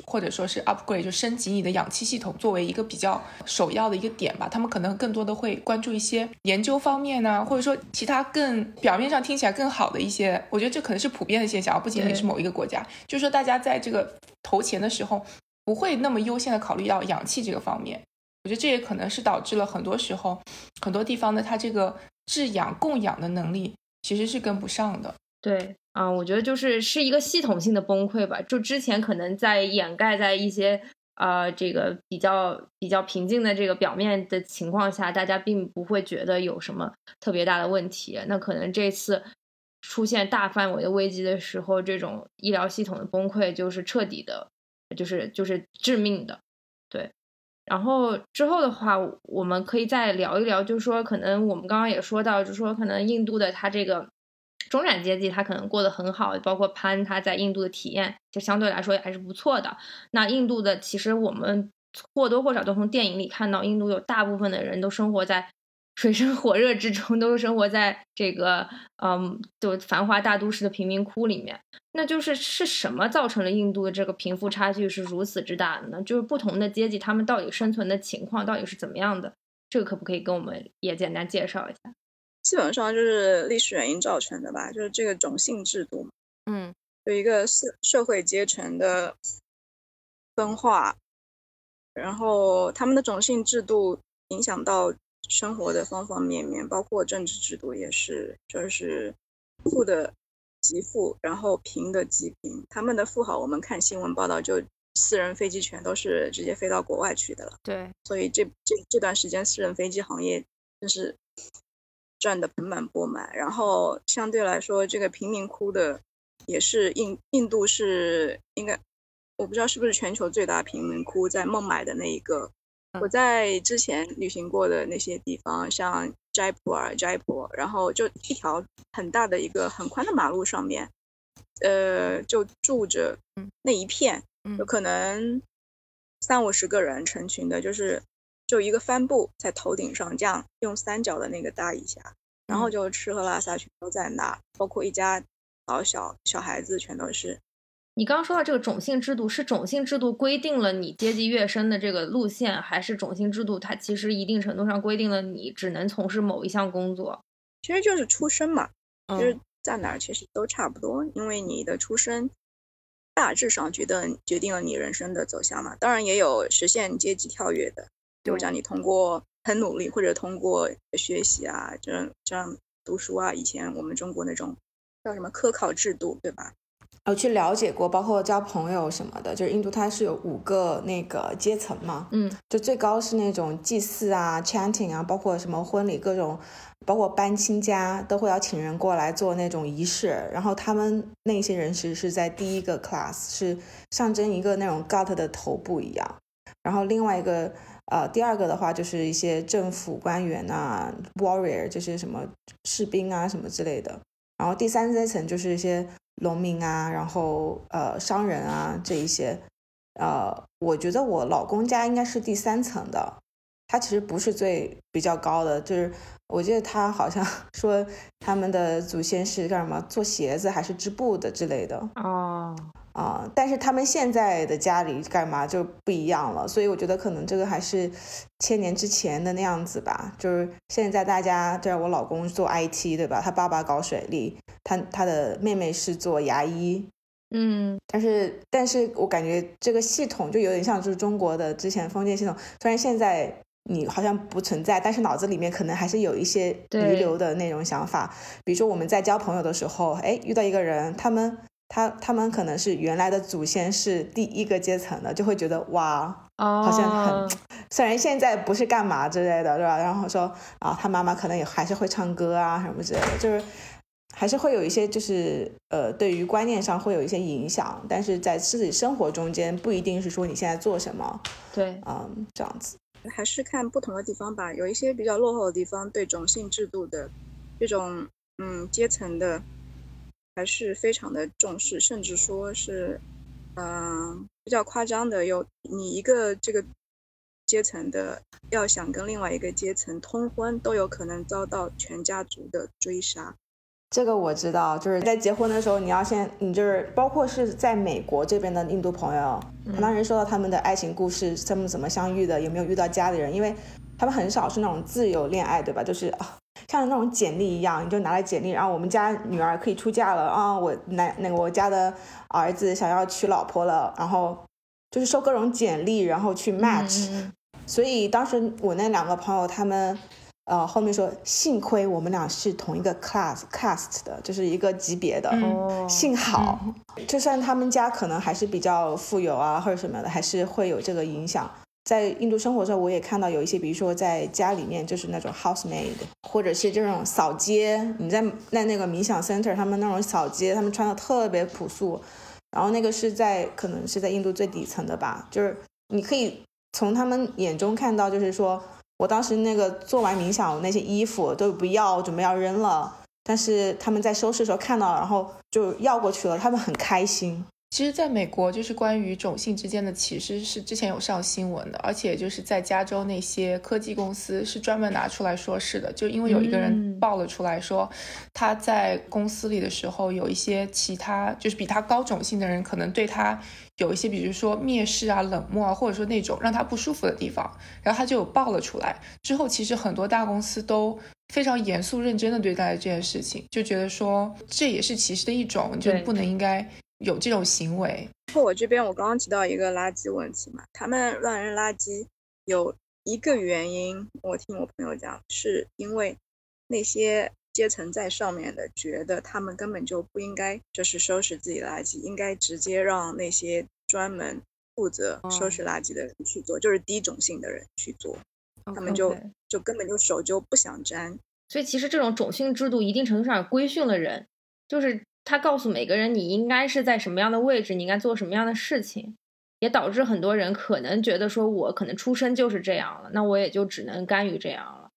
或者说是 upgrade 就升级你的氧气系统作为一个比较首要的一个点吧，他们可能更多的会关注一些研究方面呢，或者说其他更表面上听起来更好的一些，我觉得这可能是普遍的现象，不仅仅是某一个国家，就是说大家在这个投钱的时候不会那么优先的考虑到氧气这个方面，我觉得这也可能是导致了很多时候很多地方的它这个制氧供氧的能力其实是跟不上的。对。啊，我觉得就是是一个系统性的崩溃吧。就之前可能在掩盖在一些呃这个比较比较平静的这个表面的情况下，大家并不会觉得有什么特别大的问题。那可能这次出现大范围的危机的时候，这种医疗系统的崩溃就是彻底的，就是就是致命的。对，然后之后的话，我们可以再聊一聊，就是说可能我们刚刚也说到，就是说可能印度的它这个。中产阶级他可能过得很好，包括潘他在印度的体验就相对来说也还是不错的。那印度的其实我们或多或少都从电影里看到，印度有大部分的人都生活在水深火热之中，都是生活在这个嗯，就繁华大都市的贫民窟里面。那就是是什么造成了印度的这个贫富差距是如此之大的呢？就是不同的阶级他们到底生存的情况到底是怎么样的？这个可不可以跟我们也简单介绍一下？基本上就是历史原因造成的吧，就是这个种姓制度，嗯，有一个社社会阶层的分化，然后他们的种姓制度影响到生活的方方面面，包括政治制度也是，就是富的极富，然后贫的极贫。他们的富豪，我们看新闻报道，就私人飞机全都是直接飞到国外去的了。对，所以这这这段时间，私人飞机行业真是。赚的盆满钵满，然后相对来说，这个贫民窟的也是印印度是应该，我不知道是不是全球最大贫民窟，在孟买的那一个，我在之前旅行过的那些地方，像斋普尔、斋普，然后就一条很大的一个很宽的马路上面，呃，就住着那一片，有可能三五十个人成群的，就是。就一个帆布在头顶上，这样用三角的那个搭一下，然后就吃喝拉撒全都在那，包括一家老小小孩子全都是。你刚刚说到这个种姓制度，是种姓制度规定了你阶级跃升的这个路线，还是种姓制度它其实一定程度上规定了你只能从事某一项工作？其实就是出身嘛，就是在哪儿其实都差不多，因为你的出身大致上决定决定了你人生的走向嘛。当然也有实现阶级跳跃的。就讲你通过很努力，或者通过学习啊，这样这样读书啊，以前我们中国那种叫什么科考制度，对吧？我去了解过，包括交朋友什么的，就是印度它是有五个那个阶层嘛，嗯，就最高是那种祭祀啊、chanting 啊，包括什么婚礼各种，包括搬亲家都会要请人过来做那种仪式，然后他们那些人其实是在第一个 class，是象征一个那种 god 的头部一样，然后另外一个呃第二个的话就是一些政府官员啊，warrior 就是什么士兵啊什么之类的，然后第三阶层就是一些。农民啊，然后呃，商人啊，这一些，呃，我觉得我老公家应该是第三层的，他其实不是最比较高的，就是我记得他好像 说他们的祖先是干什么做鞋子还是织布的之类的哦。啊，但是他们现在的家里干嘛就不一样了，所以我觉得可能这个还是千年之前的那样子吧。就是现在大家，对我老公做 IT 对吧？他爸爸搞水利，他他的妹妹是做牙医，嗯，但是但是我感觉这个系统就有点像就是中国的之前封建系统，虽然现在你好像不存在，但是脑子里面可能还是有一些遗留的那种想法。比如说我们在交朋友的时候，哎，遇到一个人，他们。他他们可能是原来的祖先是第一个阶层的，就会觉得哇，好像很，虽然现在不是干嘛之类的，对吧？然后说啊，他妈妈可能也还是会唱歌啊什么之类的，就是还是会有一些就是呃，对于观念上会有一些影响，但是在自己生活中间不一定是说你现在做什么，对，嗯，这样子，还是看不同的地方吧，有一些比较落后的地方，对种姓制度的这种嗯阶层的。还是非常的重视，甚至说是，嗯，比较夸张的，有你一个这个阶层的，要想跟另外一个阶层通婚，都有可能遭到全家族的追杀。这个我知道，就是在结婚的时候，你要先，你就是包括是在美国这边的印度朋友，他当时说到他们的爱情故事，他们怎么相遇的，有没有遇到家里人，因为他们很少是那种自由恋爱，对吧？就是啊。像那种简历一样，你就拿来简历，然后我们家女儿可以出嫁了啊！我男那个我家的儿子想要娶老婆了，然后就是收各种简历，然后去 match。所以当时我那两个朋友他们，呃，后面说幸亏我们俩是同一个 class cast 的，就是一个级别的，幸好，就算他们家可能还是比较富有啊或者什么的，还是会有这个影响。在印度生活的时候，我也看到有一些，比如说在家里面就是那种 housemaid，或者是这种扫街。你在在那个冥想 center，他们那种扫街，他们穿的特别朴素。然后那个是在可能是在印度最底层的吧，就是你可以从他们眼中看到，就是说我当时那个做完冥想那些衣服都不要，准备要扔了，但是他们在收拾的时候看到，然后就要过去了，他们很开心。其实，在美国，就是关于种姓之间的歧视是之前有上新闻的，而且就是在加州那些科技公司是专门拿出来说事的，就因为有一个人爆了出来说，他在公司里的时候有一些其他就是比他高种姓的人可能对他有一些，比如说蔑视啊、冷漠啊，或者说那种让他不舒服的地方，然后他就有爆了出来。之后，其实很多大公司都非常严肃认真的对待这件事情，就觉得说这也是歧视的一种，就不能应该。有这种行为。我这边我刚刚提到一个垃圾问题嘛，他们乱扔垃圾有一个原因，我听我朋友讲，是因为那些阶层在上面的觉得他们根本就不应该就是收拾自己垃圾，应该直接让那些专门负责收拾垃圾的人去做，就是低种姓的人去做，他们就就根本就手就不想沾。所以其实这种种姓制度一定程度上规训了人，就是。他告诉每个人你应该是在什么样的位置，你应该做什么样的事情，也导致很多人可能觉得说，我可能出生就是这样了，那我也就只能甘于这样了。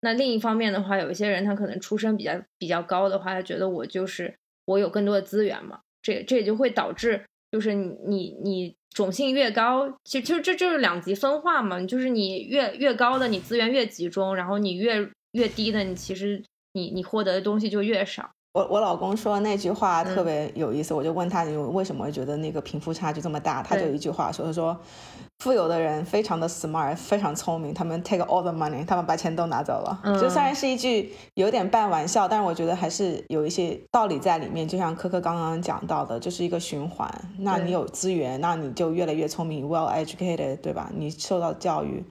那另一方面的话，有一些人他可能出身比较比较高的话，他觉得我就是我有更多的资源嘛，这这也就会导致就是你你你种姓越高，其其实这就是两极分化嘛，就是你越越高的你资源越集中，然后你越越低的你其实你你获得的东西就越少。我我老公说那句话特别有意思，我就问他你为什么会觉得那个贫富差距这么大？他就一句话说，他说富有的人非常的 smart，非常聪明，他们 take all the money，他们把钱都拿走了。就虽然是一句有点半玩笑，但是我觉得还是有一些道理在里面。就像科科刚刚讲到的，就是一个循环。那你有资源，那你就越来越聪明，well educated，对吧？你受到教育，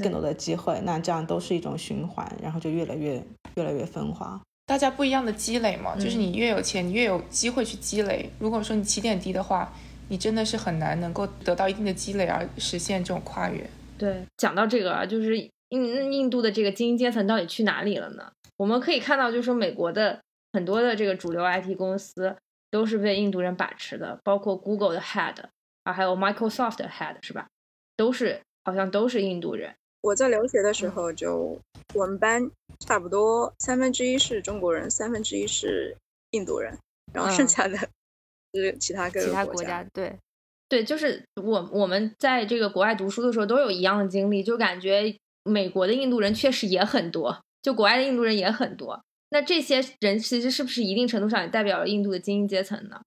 更多的机会，那这样都是一种循环，然后就越来越越来越分化。大家不一样的积累嘛，就是你越有钱，你越有机会去积累。如果说你起点低的话，你真的是很难能够得到一定的积累而实现这种跨越。对，讲到这个啊，就是印印度的这个精英阶层到底去哪里了呢？我们可以看到，就是说美国的很多的这个主流 IT 公司都是被印度人把持的，包括 Google 的 Head 啊，还有 Microsoft 的 Head 是吧？都是好像都是印度人。我在留学的时候，就我们班差不多三分之一是中国人，三分之一是印度人，然后剩下的是其他各个国家。对，对，就是我我们在这个国外读书的时候都有一样的经历，就感觉美国的印度人确实也很多，就国外的印度人也很多。那这些人其实是不是一定程度上也代表了印度的精英阶层呢？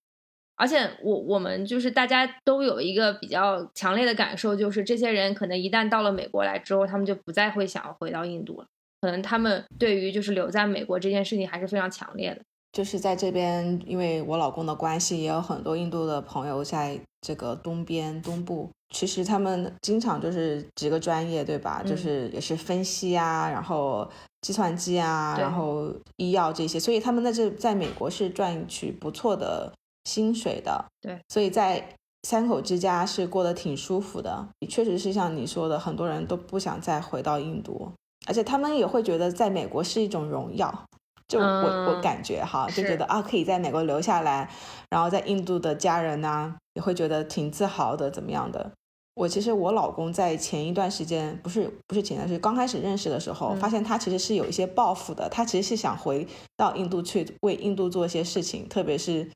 而且我我们就是大家都有一个比较强烈的感受，就是这些人可能一旦到了美国来之后，他们就不再会想要回到印度了。可能他们对于就是留在美国这件事情还是非常强烈的。就是在这边，因为我老公的关系，也有很多印度的朋友在这个东边东部。其实他们经常就是几个专业，对吧？就是也是分析啊，然后计算机啊，然后医药这些，所以他们在这在美国是赚取不错的。薪水的，对，所以在三口之家是过得挺舒服的。确实是像你说的，很多人都不想再回到印度，而且他们也会觉得在美国是一种荣耀。就我我感觉哈，就觉得啊，可以在美国留下来，然后在印度的家人呢也会觉得挺自豪的，怎么样的？我其实我老公在前一段时间，不是不是前段，是刚开始认识的时候，发现他其实是有一些抱负的，他其实是想回到印度去为印度做一些事情，特别是。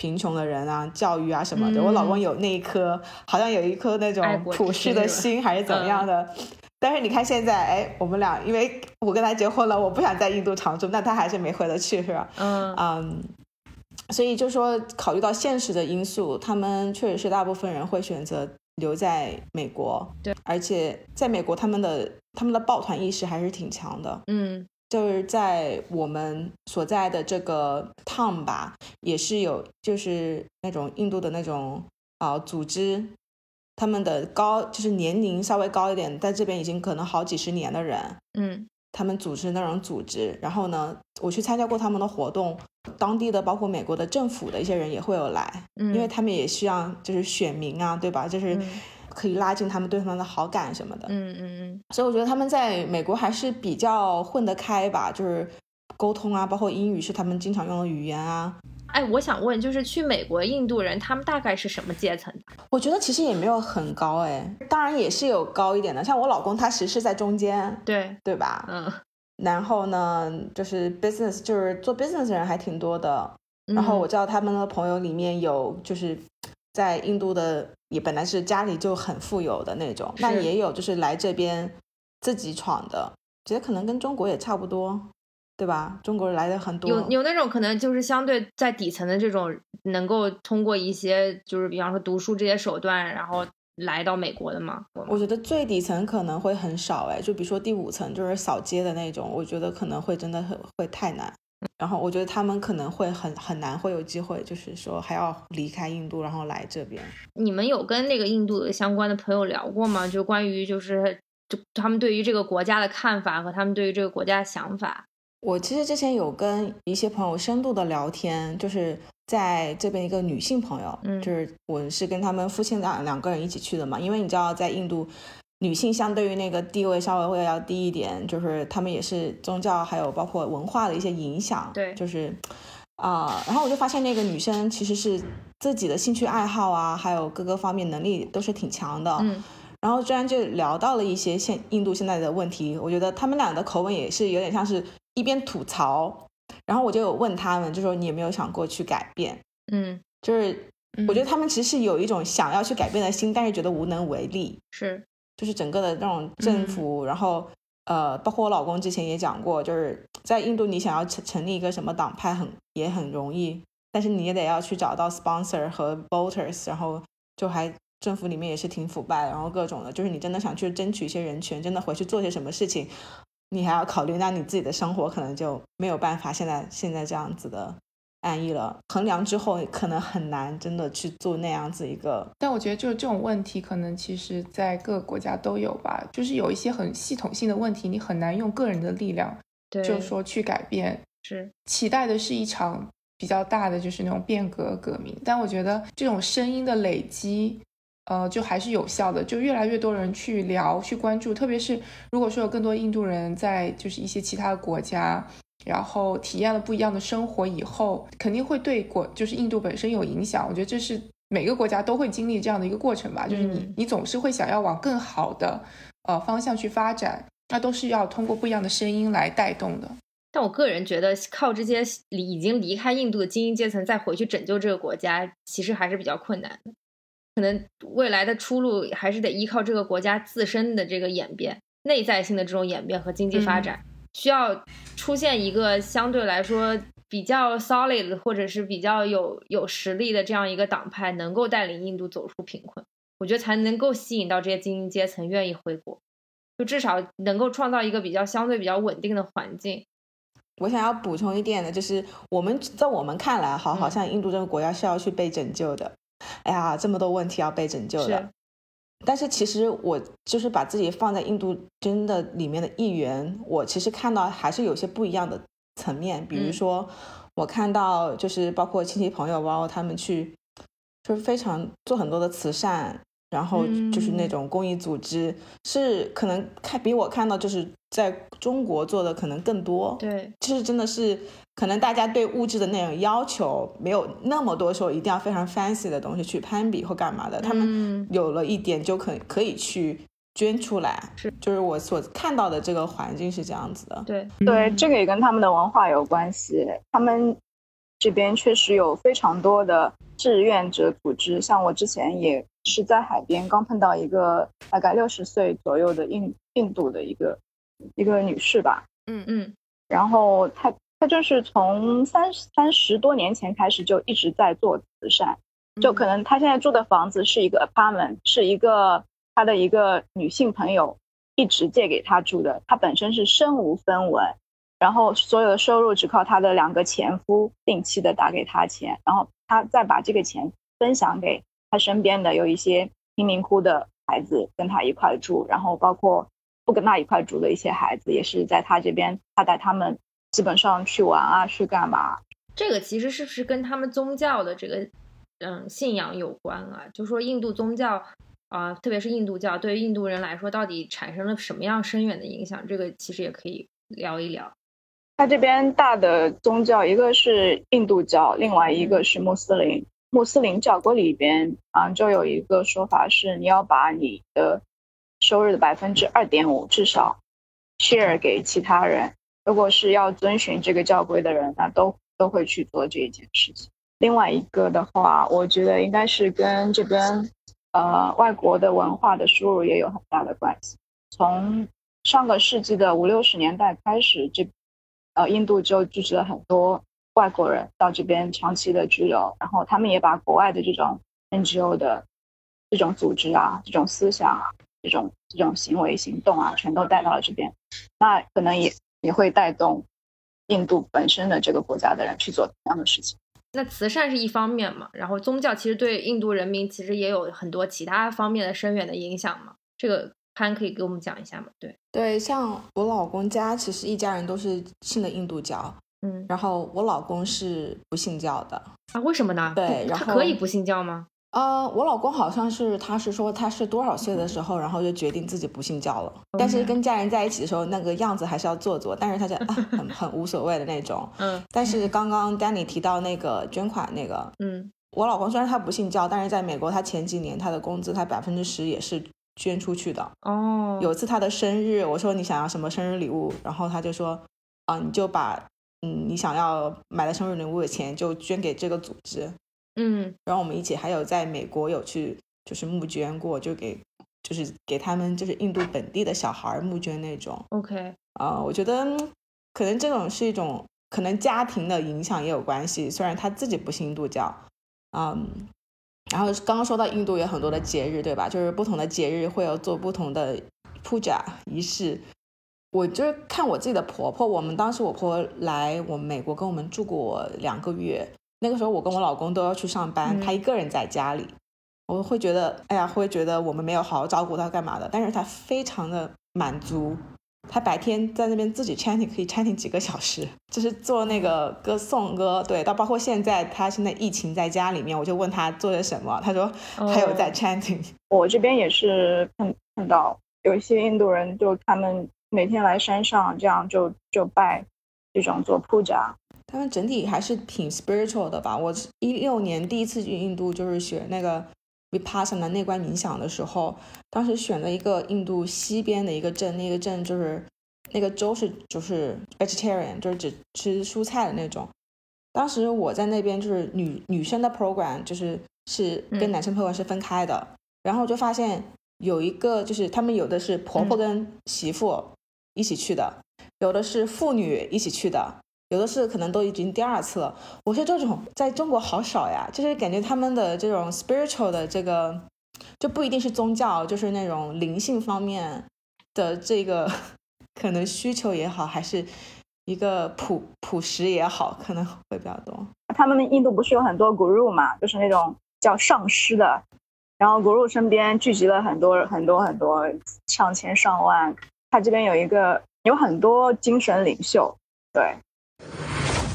贫穷的人啊，教育啊什么的，我老公有那一颗，好像有一颗那种普世的心，还是怎么样的。但是你看现在，哎，我们俩因为我跟他结婚了，我不想在印度常住，那他还是没回得去，是吧？嗯嗯，所以就说考虑到现实的因素，他们确实是大部分人会选择留在美国。对，而且在美国，他们的他们的抱团意识还是挺强的。嗯。就是在我们所在的这个 town 吧，也是有就是那种印度的那种啊组织，他们的高就是年龄稍微高一点，在这边已经可能好几十年的人，嗯，他们组织那种组织，然后呢，我去参加过他们的活动，当地的包括美国的政府的一些人也会有来，嗯，因为他们也需要就是选民啊，对吧？就是。可以拉近他们对他们的好感什么的，嗯嗯嗯，所以我觉得他们在美国还是比较混得开吧，就是沟通啊，包括英语是他们经常用的语言啊。哎，我想问，就是去美国印度人他们大概是什么阶层？我觉得其实也没有很高哎，当然也是有高一点的，像我老公他其实是在中间，对对吧？嗯，然后呢，就是 business 就是做 business 的人还挺多的，然后我知道他们的朋友里面有就是在印度的。也本来是家里就很富有的那种，那也有就是来这边自己闯的，觉得可能跟中国也差不多，对吧？中国人来的很多，有有那种可能就是相对在底层的这种，能够通过一些就是比方说读书这些手段，然后来到美国的吗？我觉得最底层可能会很少，哎，就比如说第五层就是扫街的那种，我觉得可能会真的很会太难。然后我觉得他们可能会很很难会有机会，就是说还要离开印度，然后来这边。你们有跟那个印度的相关的朋友聊过吗？就关于就是就他们对于这个国家的看法和他们对于这个国家的想法。我其实之前有跟一些朋友深度的聊天，就是在这边一个女性朋友，嗯，就是我是跟他们夫妻俩两个人一起去的嘛，因为你知道在印度。女性相对于那个地位稍微会要低一点，就是他们也是宗教还有包括文化的一些影响，对，就是啊，然后我就发现那个女生其实是自己的兴趣爱好啊，还有各个方面能力都是挺强的，嗯，然后居然就聊到了一些现印度现在的问题，我觉得他们俩的口吻也是有点像是一边吐槽，然后我就有问他们，就说你有没有想过去改变？嗯，就是我觉得他们其实是有一种想要去改变的心，但是觉得无能为力，是。就是整个的那种政府，然后呃，包括我老公之前也讲过，就是在印度你想要成成立一个什么党派很也很容易，但是你也得要去找到 sponsor 和 voters，然后就还政府里面也是挺腐败，然后各种的，就是你真的想去争取一些人权，真的回去做些什么事情，你还要考虑，那你自己的生活可能就没有办法现在现在这样子的安逸了。衡量之后，可能很难真的去做那样子一个。但我觉得，就是这种问题，可能其实在各个国家都有吧。就是有一些很系统性的问题，你很难用个人的力量，就是说去改变。是期待的是一场比较大的，就是那种变革革命。但我觉得这种声音的累积。呃，就还是有效的，就越来越多人去聊、去关注，特别是如果说有更多印度人在就是一些其他的国家，然后体验了不一样的生活以后，肯定会对国就是印度本身有影响。我觉得这是每个国家都会经历这样的一个过程吧，就是你你总是会想要往更好的呃方向去发展，那都是要通过不一样的声音来带动的。但我个人觉得，靠这些离已经离开印度的精英阶层再回去拯救这个国家，其实还是比较困难的。可能未来的出路还是得依靠这个国家自身的这个演变，内在性的这种演变和经济发展，需要出现一个相对来说比较 solid 或者是比较有有实力的这样一个党派，能够带领印度走出贫困，我觉得才能够吸引到这些精英阶层愿意回国，就至少能够创造一个比较相对比较稳定的环境。我想要补充一点的就是，我们在我们看来，好好像印度这个国家是要去被拯救的。哎呀，这么多问题要被拯救的，但是其实我就是把自己放在印度真的里面的一员，我其实看到还是有些不一样的层面。比如说，我看到就是包括亲戚朋友，包括他们去，就是非常做很多的慈善。然后就是那种公益组织，是可能看比我看到就是在中国做的可能更多。对，就是真的是可能大家对物质的那种要求没有那么多，说一定要非常 fancy 的东西去攀比或干嘛的。他们有了一点就可可以去捐出来。是，就是我所看到的这个环境是这样子的。对，对，这个也跟他们的文化有关系。他们这边确实有非常多的志愿者组织，像我之前也。是在海边刚碰到一个大概六十岁左右的印印度的一个一个女士吧，嗯。嗯，然后她她就是从三三十多年前开始就一直在做慈善，就可能她现在住的房子是一个 apartment，是一个她的一个女性朋友一直借给她住的，她本身是身无分文，然后所有的收入只靠她的两个前夫定期的打给她钱，然后她再把这个钱分享给。她身边的有一些贫民窟的孩子跟她一块住，然后包括不跟他一块住的一些孩子，也是在他这边，他带他们基本上去玩啊，去干嘛？这个其实是不是跟他们宗教的这个嗯信仰有关啊？就说印度宗教啊，特别是印度教，对于印度人来说，到底产生了什么样深远的影响？这个其实也可以聊一聊。他这边大的宗教，一个是印度教，另外一个是穆斯林。穆斯林教规里边啊，就有一个说法是，你要把你的收入的百分之二点五至少 share 给其他人。如果是要遵循这个教规的人，那都都会去做这一件事情。另外一个的话，我觉得应该是跟这边呃外国的文化的输入也有很大的关系。从上个世纪的五六十年代开始，这呃印度就聚集了很多。外国人到这边长期的居留，然后他们也把国外的这种 NGO 的这种组织啊、这种思想啊、这种这种行为行动啊，全都带到了这边。那可能也也会带动印度本身的这个国家的人去做同样的事情。那慈善是一方面嘛，然后宗教其实对印度人民其实也有很多其他方面的深远的影响嘛。这个潘可以给我们讲一下吗？对对，像我老公家其实一家人都是信的印度教。嗯，然后我老公是不信教的啊？为什么呢？对，他可以不信教吗？呃，我老公好像是，他是说他是多少岁的时候，然后就决定自己不信教了。但是跟家人在一起的时候，那个样子还是要做做。但是他就很 很无所谓的那种。嗯。但是刚刚 Danny 提到那个捐款那个，嗯，我老公虽然他不信教，但是在美国，他前几年他的工资他百分之十也是捐出去的。哦。有一次他的生日，我说你想要什么生日礼物，然后他就说，啊，你就把。嗯，你想要买的生日礼物的钱就捐给这个组织，嗯，然后我们一起还有在美国有去就是募捐过，就给就是给他们就是印度本地的小孩募捐那种。OK，啊，我觉得可能这种是一种可能家庭的影响也有关系，虽然他自己不信印度教，嗯，然后刚刚说到印度有很多的节日，对吧？就是不同的节日会有做不同的 puja 仪式。我就是看我自己的婆婆，我们当时我婆来我们美国跟我们住过两个月，那个时候我跟我老公都要去上班，他一个人在家里，我会觉得，哎呀，会觉得我们没有好好照顾他干嘛的，但是他非常的满足。他白天在那边自己 chanting 可以 chanting 几个小时，就是做那个歌颂歌，对，到包括现在他现在疫情在家里面，我就问他做些什么，他说还有在 chanting。我这边也是看看到有一些印度人，就他们每天来山上这样就就拜这种做 puja，他们整体还是挺 spiritual 的吧。我一六年第一次去印度就是学那个。Vipassana 内观冥想的时候，当时选了一个印度西边的一个镇，那个镇就是那个州是就是 vegetarian，就是只吃蔬菜的那种。当时我在那边就是女女生的 program，就是是跟男生 program 是分开的。然后就发现有一个就是他们有的是婆婆跟媳妇一起去的，有的是妇女一起去的。有的是可能都已经第二次了，我说这种在中国好少呀，就是感觉他们的这种 spiritual 的这个就不一定是宗教，就是那种灵性方面的这个可能需求也好，还是一个朴朴实也好，可能会比较多。他们印度不是有很多 guru 嘛，就是那种叫上师的，然后 guru 身边聚集了很多很多很多上千上万，他这边有一个有很多精神领袖，对。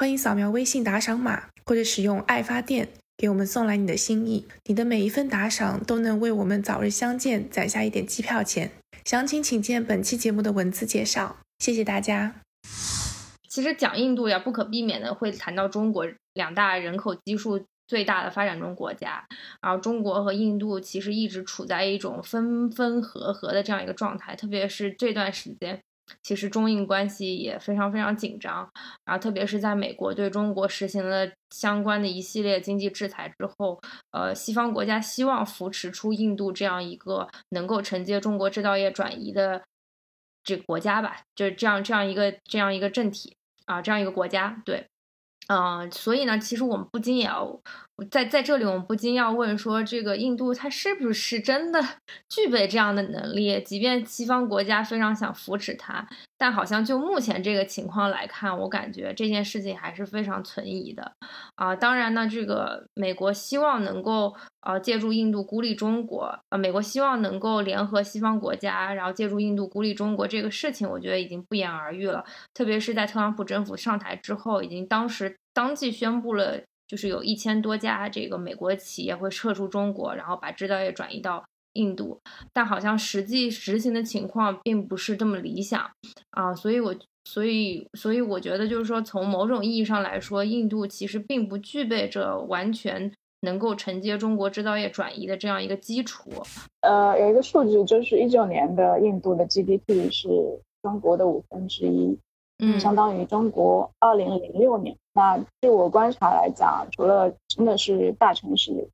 欢迎扫描微信打赏码，或者使用爱发电给我们送来你的心意。你的每一份打赏都能为我们早日相见攒下一点机票钱。详情请见本期节目的文字介绍。谢谢大家。其实讲印度呀，不可避免的会谈到中国两大人口基数最大的发展中国家。然后中国和印度其实一直处在一种分分合合的这样一个状态，特别是这段时间。其实中印关系也非常非常紧张，然后特别是在美国对中国实行了相关的一系列经济制裁之后，呃，西方国家希望扶持出印度这样一个能够承接中国制造业转移的这个国家吧，就是这样这样一个这样一个政体啊，这样一个国家，对。嗯，所以呢，其实我们不禁也要在在这里，我们不禁要问说，这个印度它是不是真的 具备这样的能力？即便西方国家非常想扶持它。但好像就目前这个情况来看，我感觉这件事情还是非常存疑的，啊，当然呢，这个美国希望能够呃借助印度孤立中国，呃，美国希望能够联合西方国家，然后借助印度孤立中国这个事情，我觉得已经不言而喻了。特别是在特朗普政府上台之后，已经当时当即宣布了，就是有一千多家这个美国企业会撤出中国，然后把制造业转移到。印度，但好像实际执行的情况并不是这么理想啊，所以，我所以，所以我觉得就是说，从某种意义上来说，印度其实并不具备着完全能够承接中国制造业转移的这样一个基础。呃，有一个数据，就是一九年的印度的 GDP 是中国的五分之一，嗯，相当于中国二零零六年。那据我观察来讲，除了真的是大城市，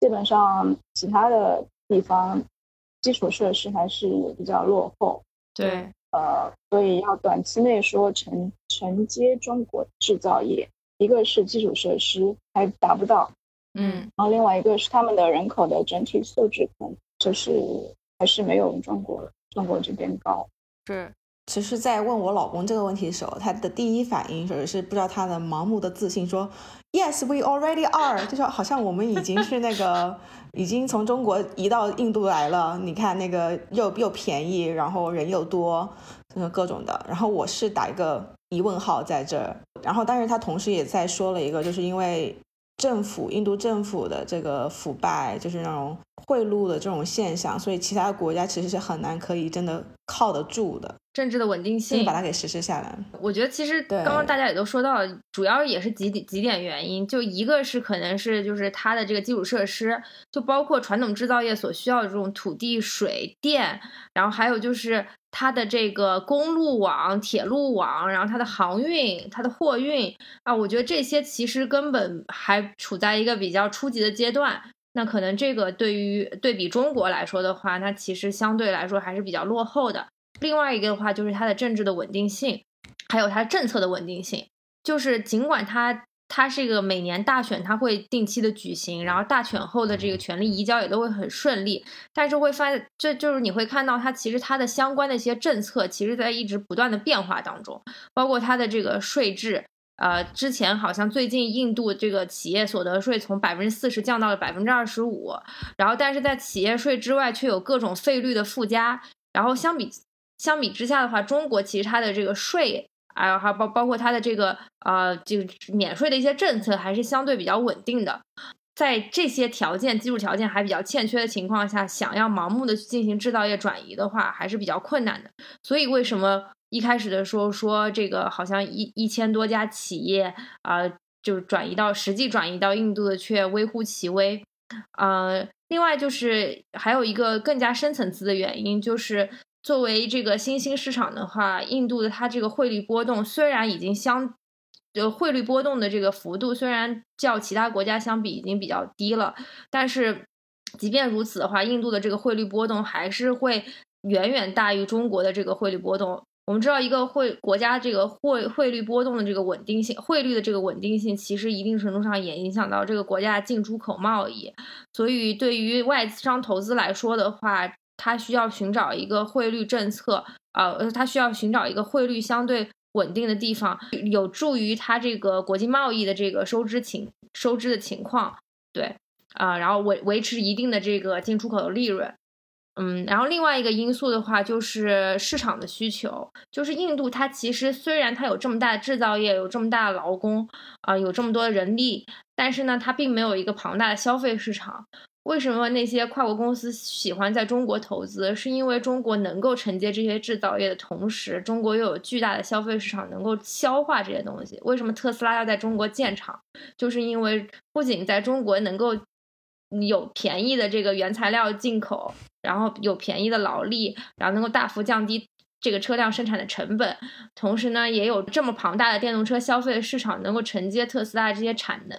基本上其他的。地方基础设施还是比较落后，对，呃，所以要短期内说承承接中国制造业，一个是基础设施还达不到，嗯，然后另外一个是他们的人口的整体素质可能就是还是没有中国中国这边高，是。其实，在问我老公这个问题的时候，他的第一反应是是不知道他的盲目的自信说，Yes, we already are，就说好像我们已经是那个已经从中国移到印度来了。你看那个又又便宜，然后人又多，就是各种的。然后我是打一个疑问号在这儿。然后，但是他同时也在说了一个，就是因为政府印度政府的这个腐败，就是那种贿赂的这种现象，所以其他国家其实是很难可以真的靠得住的。政治的稳定性，把它给实施下来。我觉得其实刚刚大家也都说到，主要也是几几点原因，就一个是可能是就是它的这个基础设施，就包括传统制造业所需要的这种土地、水电，然后还有就是它的这个公路网、铁路网，然后它的航运、它的货运啊，我觉得这些其实根本还处在一个比较初级的阶段。那可能这个对于对比中国来说的话，那其实相对来说还是比较落后的。另外一个的话，就是它的政治的稳定性，还有它政策的稳定性。就是尽管它它是一个每年大选，它会定期的举行，然后大选后的这个权力移交也都会很顺利，但是会发现，这就是你会看到它其实它的相关的一些政策，其实在一直不断的变化当中，包括它的这个税制。呃，之前好像最近印度这个企业所得税从百分之四十降到了百分之二十五，然后但是在企业税之外却有各种费率的附加，然后相比。相比之下的话，中国其实它的这个税，还有还包包括它的这个呃，这个免税的一些政策，还是相对比较稳定的。在这些条件基础条件还比较欠缺的情况下，想要盲目的去进行制造业转移的话，还是比较困难的。所以为什么一开始的时候说这个好像一一千多家企业啊，就转移到实际转移到印度的却微乎其微？呃，另外就是还有一个更加深层次的原因就是。作为这个新兴市场的话，印度的它这个汇率波动虽然已经相，呃，汇率波动的这个幅度虽然较其他国家相比已经比较低了，但是即便如此的话，印度的这个汇率波动还是会远远大于中国的这个汇率波动。我们知道，一个汇国家这个汇汇率波动的这个稳定性，汇率的这个稳定性，其实一定程度上也影响到这个国家进出口贸易。所以，对于外资商投资来说的话，它需要寻找一个汇率政策，呃，它需要寻找一个汇率相对稳定的地方，有助于它这个国际贸易的这个收支情收支的情况，对，啊，然后维维持一定的这个进出口的利润，嗯，然后另外一个因素的话就是市场的需求，就是印度它其实虽然它有这么大的制造业，有这么大的劳工，啊，有这么多的人力，但是呢，它并没有一个庞大的消费市场。为什么那些跨国公司喜欢在中国投资？是因为中国能够承接这些制造业的同时，中国又有巨大的消费市场能够消化这些东西。为什么特斯拉要在中国建厂？就是因为不仅在中国能够有便宜的这个原材料进口，然后有便宜的劳力，然后能够大幅降低。这个车辆生产的成本，同时呢，也有这么庞大的电动车消费市场能够承接特斯拉这些产能，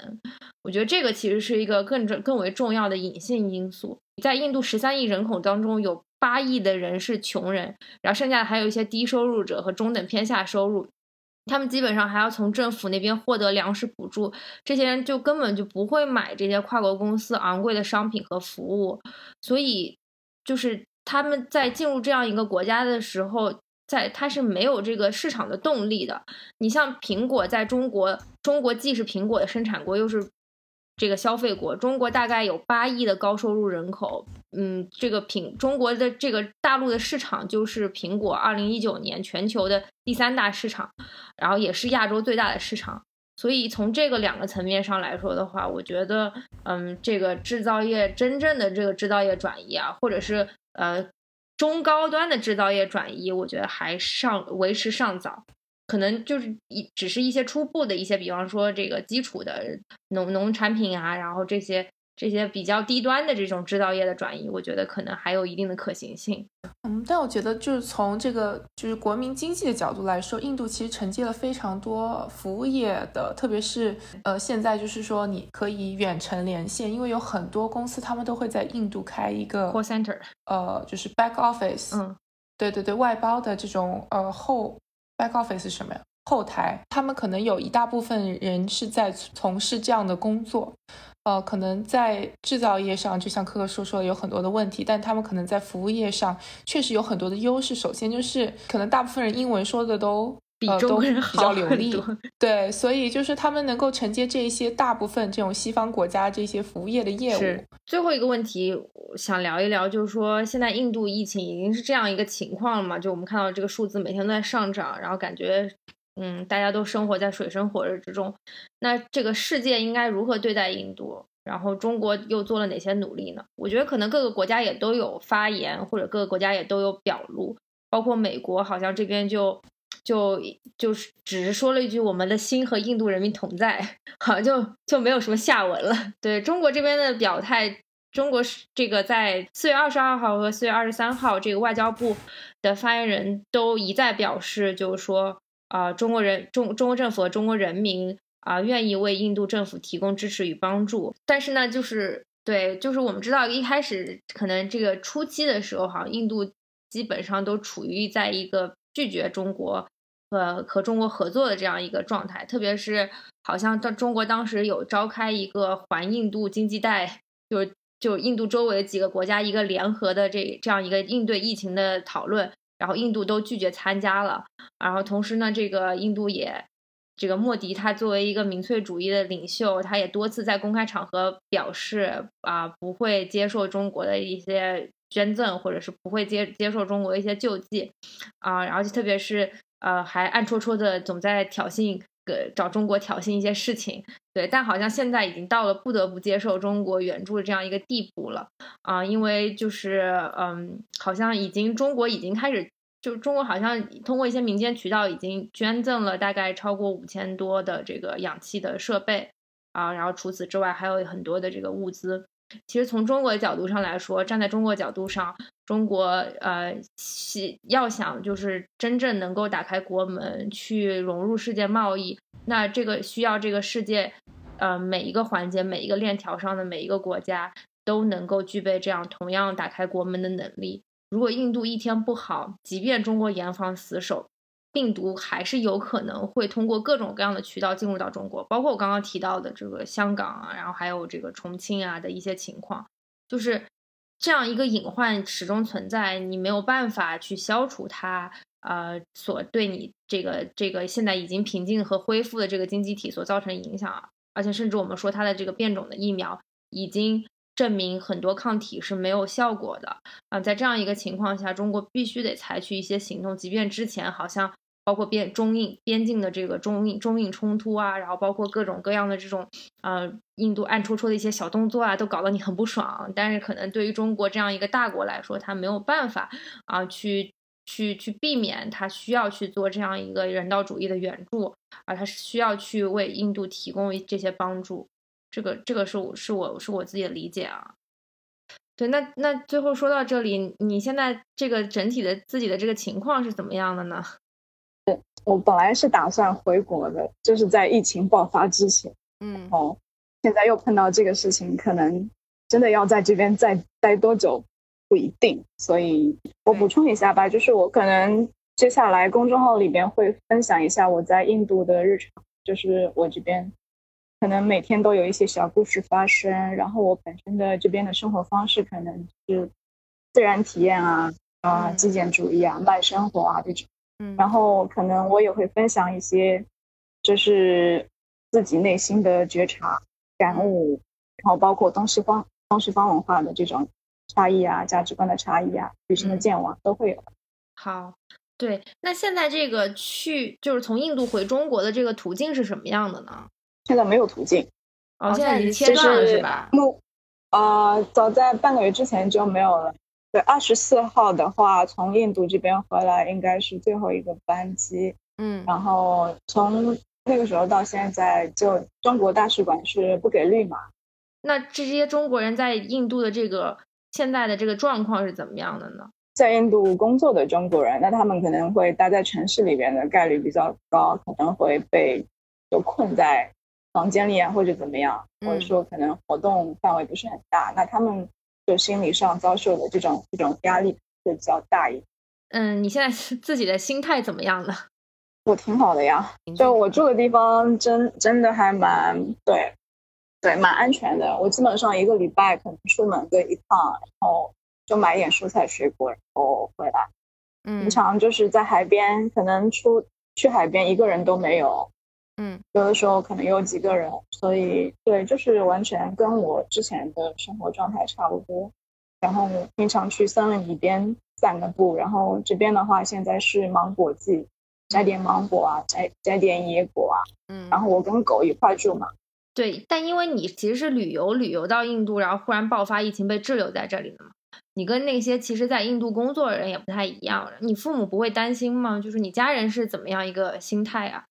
我觉得这个其实是一个更重、更为重要的隐性因素。在印度十三亿人口当中，有八亿的人是穷人，然后剩下的还有一些低收入者和中等偏下收入，他们基本上还要从政府那边获得粮食补助，这些人就根本就不会买这些跨国公司昂贵的商品和服务，所以就是。他们在进入这样一个国家的时候，在它是没有这个市场的动力的。你像苹果，在中国，中国既是苹果的生产国，又是这个消费国。中国大概有八亿的高收入人口，嗯，这个苹中国的这个大陆的市场就是苹果二零一九年全球的第三大市场，然后也是亚洲最大的市场。所以从这个两个层面上来说的话，我觉得，嗯，这个制造业真正的这个制造业转移啊，或者是。呃，中高端的制造业转移，我觉得还尚为时尚早，可能就是一只是一些初步的一些，比方说这个基础的农农产品啊，然后这些。这些比较低端的这种制造业的转移，我觉得可能还有一定的可行性。嗯，但我觉得就是从这个就是国民经济的角度来说，印度其实承接了非常多服务业的，特别是呃现在就是说你可以远程连线，因为有很多公司他们都会在印度开一个 call center，呃，就是 back office。嗯，对对对，外包的这种呃后 back office 是什么呀？后台，他们可能有一大部分人是在从事这样的工作。呃，可能在制造业上，就像科科说说的，有很多的问题，但他们可能在服务业上确实有很多的优势。首先就是，可能大部分人英文说的都比中国人比较流利，对，所以就是他们能够承接这些大部分这种西方国家这些服务业的业务。最后一个问题想聊一聊，就是说现在印度疫情已经是这样一个情况了嘛？就我们看到这个数字每天都在上涨，然后感觉。嗯，大家都生活在水深火热之中，那这个世界应该如何对待印度？然后中国又做了哪些努力呢？我觉得可能各个国家也都有发言，或者各个国家也都有表露，包括美国好像这边就就就是只是说了一句“我们的心和印度人民同在”，好像就就没有什么下文了。对中国这边的表态，中国是这个在四月二十二号和四月二十三号，这个外交部的发言人都一再表示，就是说啊，中国人中中国政府和中国人民。啊，愿意为印度政府提供支持与帮助，但是呢，就是对，就是我们知道一开始可能这个初期的时候，哈，印度基本上都处于在一个拒绝中国和和中国合作的这样一个状态，特别是好像到中国当时有召开一个环印度经济带，就是就印度周围几个国家一个联合的这这样一个应对疫情的讨论，然后印度都拒绝参加了，然后同时呢，这个印度也。这个莫迪他作为一个民粹主义的领袖，他也多次在公开场合表示啊，不会接受中国的一些捐赠，或者是不会接接受中国一些救济，啊，然后就特别是呃，还暗戳戳的总在挑衅，呃，找中国挑衅一些事情，对，但好像现在已经到了不得不接受中国援助的这样一个地步了，啊，因为就是嗯，好像已经中国已经开始。就中国好像通过一些民间渠道已经捐赠了大概超过五千多的这个氧气的设备啊，然后除此之外还有很多的这个物资。其实从中国的角度上来说，站在中国角度上，中国呃要想就是真正能够打开国门去融入世界贸易，那这个需要这个世界呃每一个环节每一个链条上的每一个国家都能够具备这样同样打开国门的能力。如果印度一天不好，即便中国严防死守，病毒还是有可能会通过各种各样的渠道进入到中国，包括我刚刚提到的这个香港啊，然后还有这个重庆啊的一些情况，就是这样一个隐患始终存在，你没有办法去消除它，呃，所对你这个这个现在已经平静和恢复的这个经济体所造成影响，而且甚至我们说它的这个变种的疫苗已经。证明很多抗体是没有效果的啊，在这样一个情况下，中国必须得采取一些行动，即便之前好像包括边中印边境的这个中印中印冲突啊，然后包括各种各样的这种呃印度暗戳戳的一些小动作啊，都搞得你很不爽。但是可能对于中国这样一个大国来说，他没有办法啊去去去避免，他需要去做这样一个人道主义的援助啊，他是需要去为印度提供这些帮助。这个这个是我是我是我自己的理解啊，对，那那最后说到这里，你现在这个整体的自己的这个情况是怎么样的呢？对我本来是打算回国的，就是在疫情爆发之前，嗯，哦，现在又碰到这个事情，可能真的要在这边再待多久不一定，所以我补充一下吧，就是我可能接下来公众号里边会分享一下我在印度的日常，就是我这边。可能每天都有一些小故事发生，然后我本身的这边的生活方式可能是自然体验啊，啊，极简主义啊，慢生活啊这种。嗯，然后可能我也会分享一些，就是自己内心的觉察、感悟，然后包括东西方、东西方文化的这种差异啊、价值观的差异啊、旅行的见闻都会有。好，对，那现在这个去就是从印度回中国的这个途径是什么样的呢？现在没有途径，哦，现在已经切断了是吧？目啊，早在半个月之前就没有了。对，二十四号的话，从印度这边回来应该是最后一个班机。嗯，然后从那个时候到现在，就中国大使馆是不给绿码。那这些中国人在印度的这个现在的这个状况是怎么样的呢？在印度工作的中国人，那他们可能会待在城市里边的概率比较高，可能会被就困在。房间里啊，或者怎么样，或者说可能活动范围不是很大，那他们就心理上遭受的这种这种压力会比较大一点。嗯，你现在 自己的心态怎么样呢？我挺好的呀，就我住的地方真真的还蛮对，对，蛮安全的。我基本上一个礼拜可能出门个一趟，然后就买点蔬菜水果，然后回来。嗯，平常就是在海边，可能出去海边一个人都没有。嗯，有的时候可能有几个人，所以对，就是完全跟我之前的生活状态差不多。然后平常去森林里边散个步，然后这边的话现在是芒果季，摘点芒果啊，摘摘点野果啊。嗯，然后我跟狗一块住嘛，对，但因为你其实是旅游，旅游到印度，然后忽然爆发疫情，被滞留在这里了嘛。你跟那些其实在印度工作的人也不太一样。你父母不会担心吗？就是你家人是怎么样一个心态啊？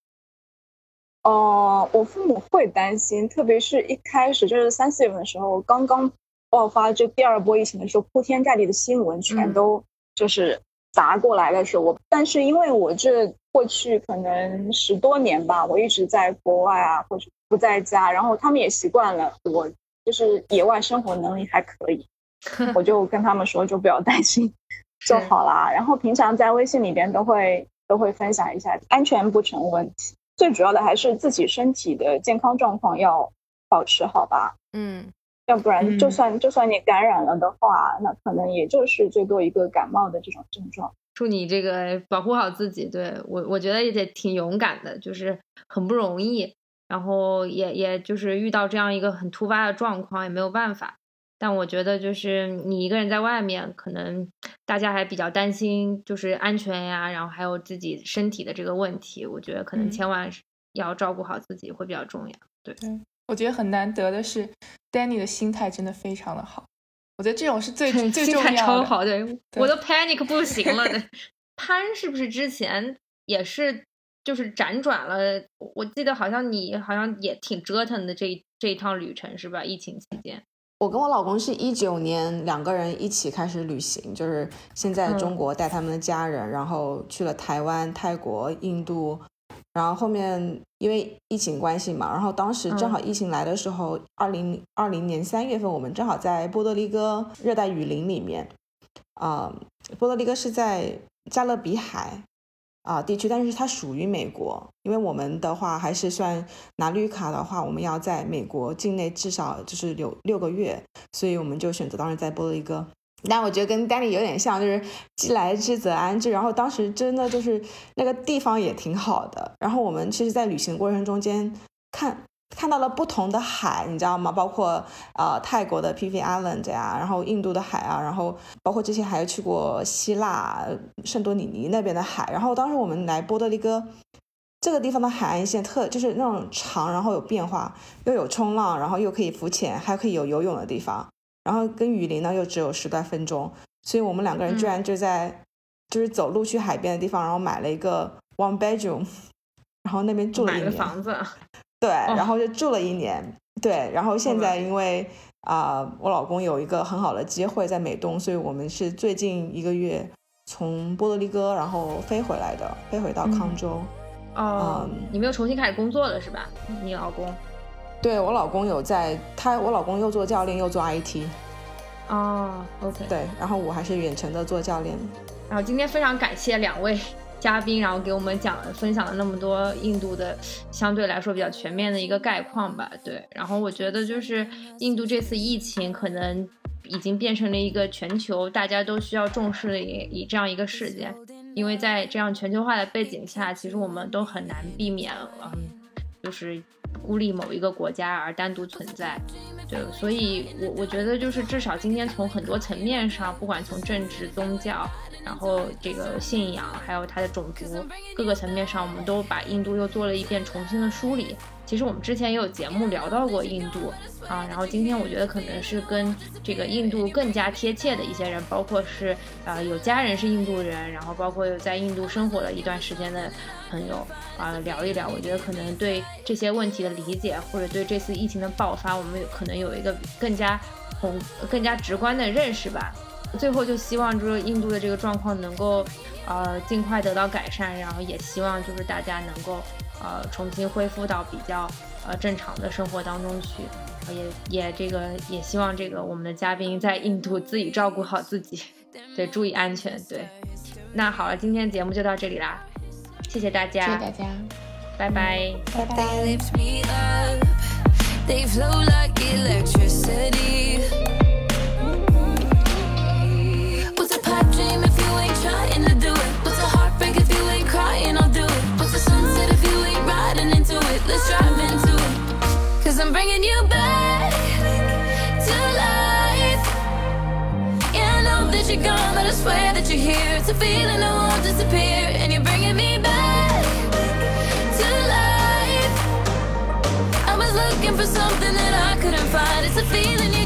哦，我父母会担心，特别是一开始就是三四月份的时候，刚刚爆发这第二波疫情的时候，铺天盖地的新闻全都就是砸过来的时候，我但是因为我这过去可能十多年吧，我一直在国外啊，或者。不在家，然后他们也习惯了我，就是野外生活能力还可以，我就跟他们说就不要担心就好啦。然后平常在微信里边都会都会分享一下，安全不成问题，最主要的还是自己身体的健康状况要保持好吧。嗯，要不然就算就算你感染了的话，那可能也就是最多一个感冒的这种症状。祝你这个保护好自己，对我我觉得也得挺勇敢的，就是很不容易。然后也也就是遇到这样一个很突发的状况也没有办法，但我觉得就是你一个人在外面，可能大家还比较担心就是安全呀，然后还有自己身体的这个问题，我觉得可能千万要照顾好自己会比较重要。对，我觉得很难得的是，Danny 的心态真的非常的好，我觉得这种是最 最重要的。超好，对，我都 panic 不行了。潘 是不是之前也是？就是辗转了，我记得好像你好像也挺折腾的这这一趟旅程是吧？疫情期间，我跟我老公是一九年两个人一起开始旅行，就是先在中国带他们的家人，然后去了台湾、泰国、印度，然后后面因为疫情关系嘛，然后当时正好疫情来的时候，二零二零年三月份，我们正好在波多黎各热带雨林里面，啊，波多黎各是在加勒比海。啊，地区，但是它属于美国，因为我们的话还是算拿绿卡的话，我们要在美国境内至少就是有六个月，所以我们就选择当时在波利哥。但我觉得跟丹尼有点像，就是既来之则安之。然后当时真的就是那个地方也挺好的。然后我们其实，在旅行过程中间看。看到了不同的海，你知道吗？包括呃泰国的 Phi Island 呀，然后印度的海啊，然后包括之前还去过希腊圣多里尼那边的海。然后当时我们来波多黎各这个地方的海岸线特就是那种长，然后有变化，又有冲浪，然后又可以浮潜，还可以有游泳的地方。然后跟雨林呢又只有十来分钟，所以我们两个人居然就在就是走路去海边的地方，然后买了一个 one bedroom，然后那边住了一年房子。对，然后就住了一年。对，然后现在因为啊，我老公有一个很好的机会在美东，所以我们是最近一个月从波多黎各然后飞回来的，飞回到康州。哦，你们又重新开始工作了是吧？你老公？对我老公有在，他我老公又做教练又做 IT。哦，OK。对，然后我还是远程的做教练。然后今天非常感谢两位。嘉宾，然后给我们讲分享了那么多印度的相对来说比较全面的一个概况吧。对，然后我觉得就是印度这次疫情可能已经变成了一个全球大家都需要重视的一一这样一个事件，因为在这样全球化的背景下，其实我们都很难避免，嗯，就是孤立某一个国家而单独存在。对，所以我我觉得就是至少今天从很多层面上，不管从政治、宗教。然后这个信仰，还有它的种族，各个层面上，我们都把印度又做了一遍重新的梳理。其实我们之前也有节目聊到过印度啊，然后今天我觉得可能是跟这个印度更加贴切的一些人，包括是呃有家人是印度人，然后包括有在印度生活了一段时间的朋友啊聊一聊。我觉得可能对这些问题的理解，或者对这次疫情的爆发，我们有可能有一个更加宏、更加直观的认识吧。最后就希望就是印度的这个状况能够，呃，尽快得到改善，然后也希望就是大家能够，呃，重新恢复到比较呃正常的生活当中去，也也这个也希望这个我们的嘉宾在印度自己照顾好自己，对，注意安全，对。那好了，今天节目就到这里啦，谢谢大家，谢谢大家，拜拜，拜拜。Let's drive into it. Cause I'm bringing you back to life. Yeah, I know that you're gone, but I swear that you're here. It's a feeling that won't disappear, and you're bringing me back to life. I was looking for something that I couldn't find. It's a feeling you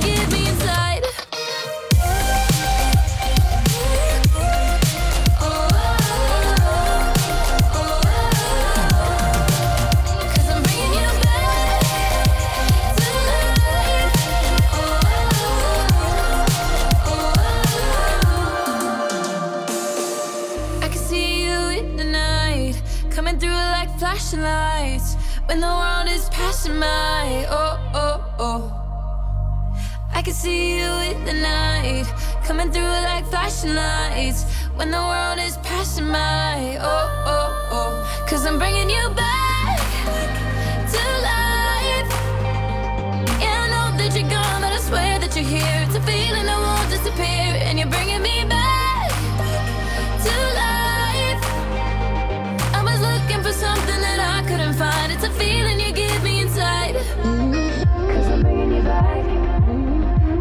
flashing lights when the world is passing by. Oh, oh, oh. I can see you in the night coming through like flashing lights when the world is passing by. Oh, oh, oh. Cause I'm bringing you back to life. Yeah, I know that you're gone, but I swear that you're here. It's a feeling that won't disappear, and you're bringing me for something that I couldn't find. It's a feeling you give me inside. Cause I'm bringing you back.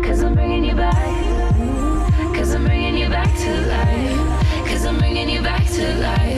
Cause I'm bringing you back. Cause I'm bringing you back to life. Cause I'm bringing you back to life.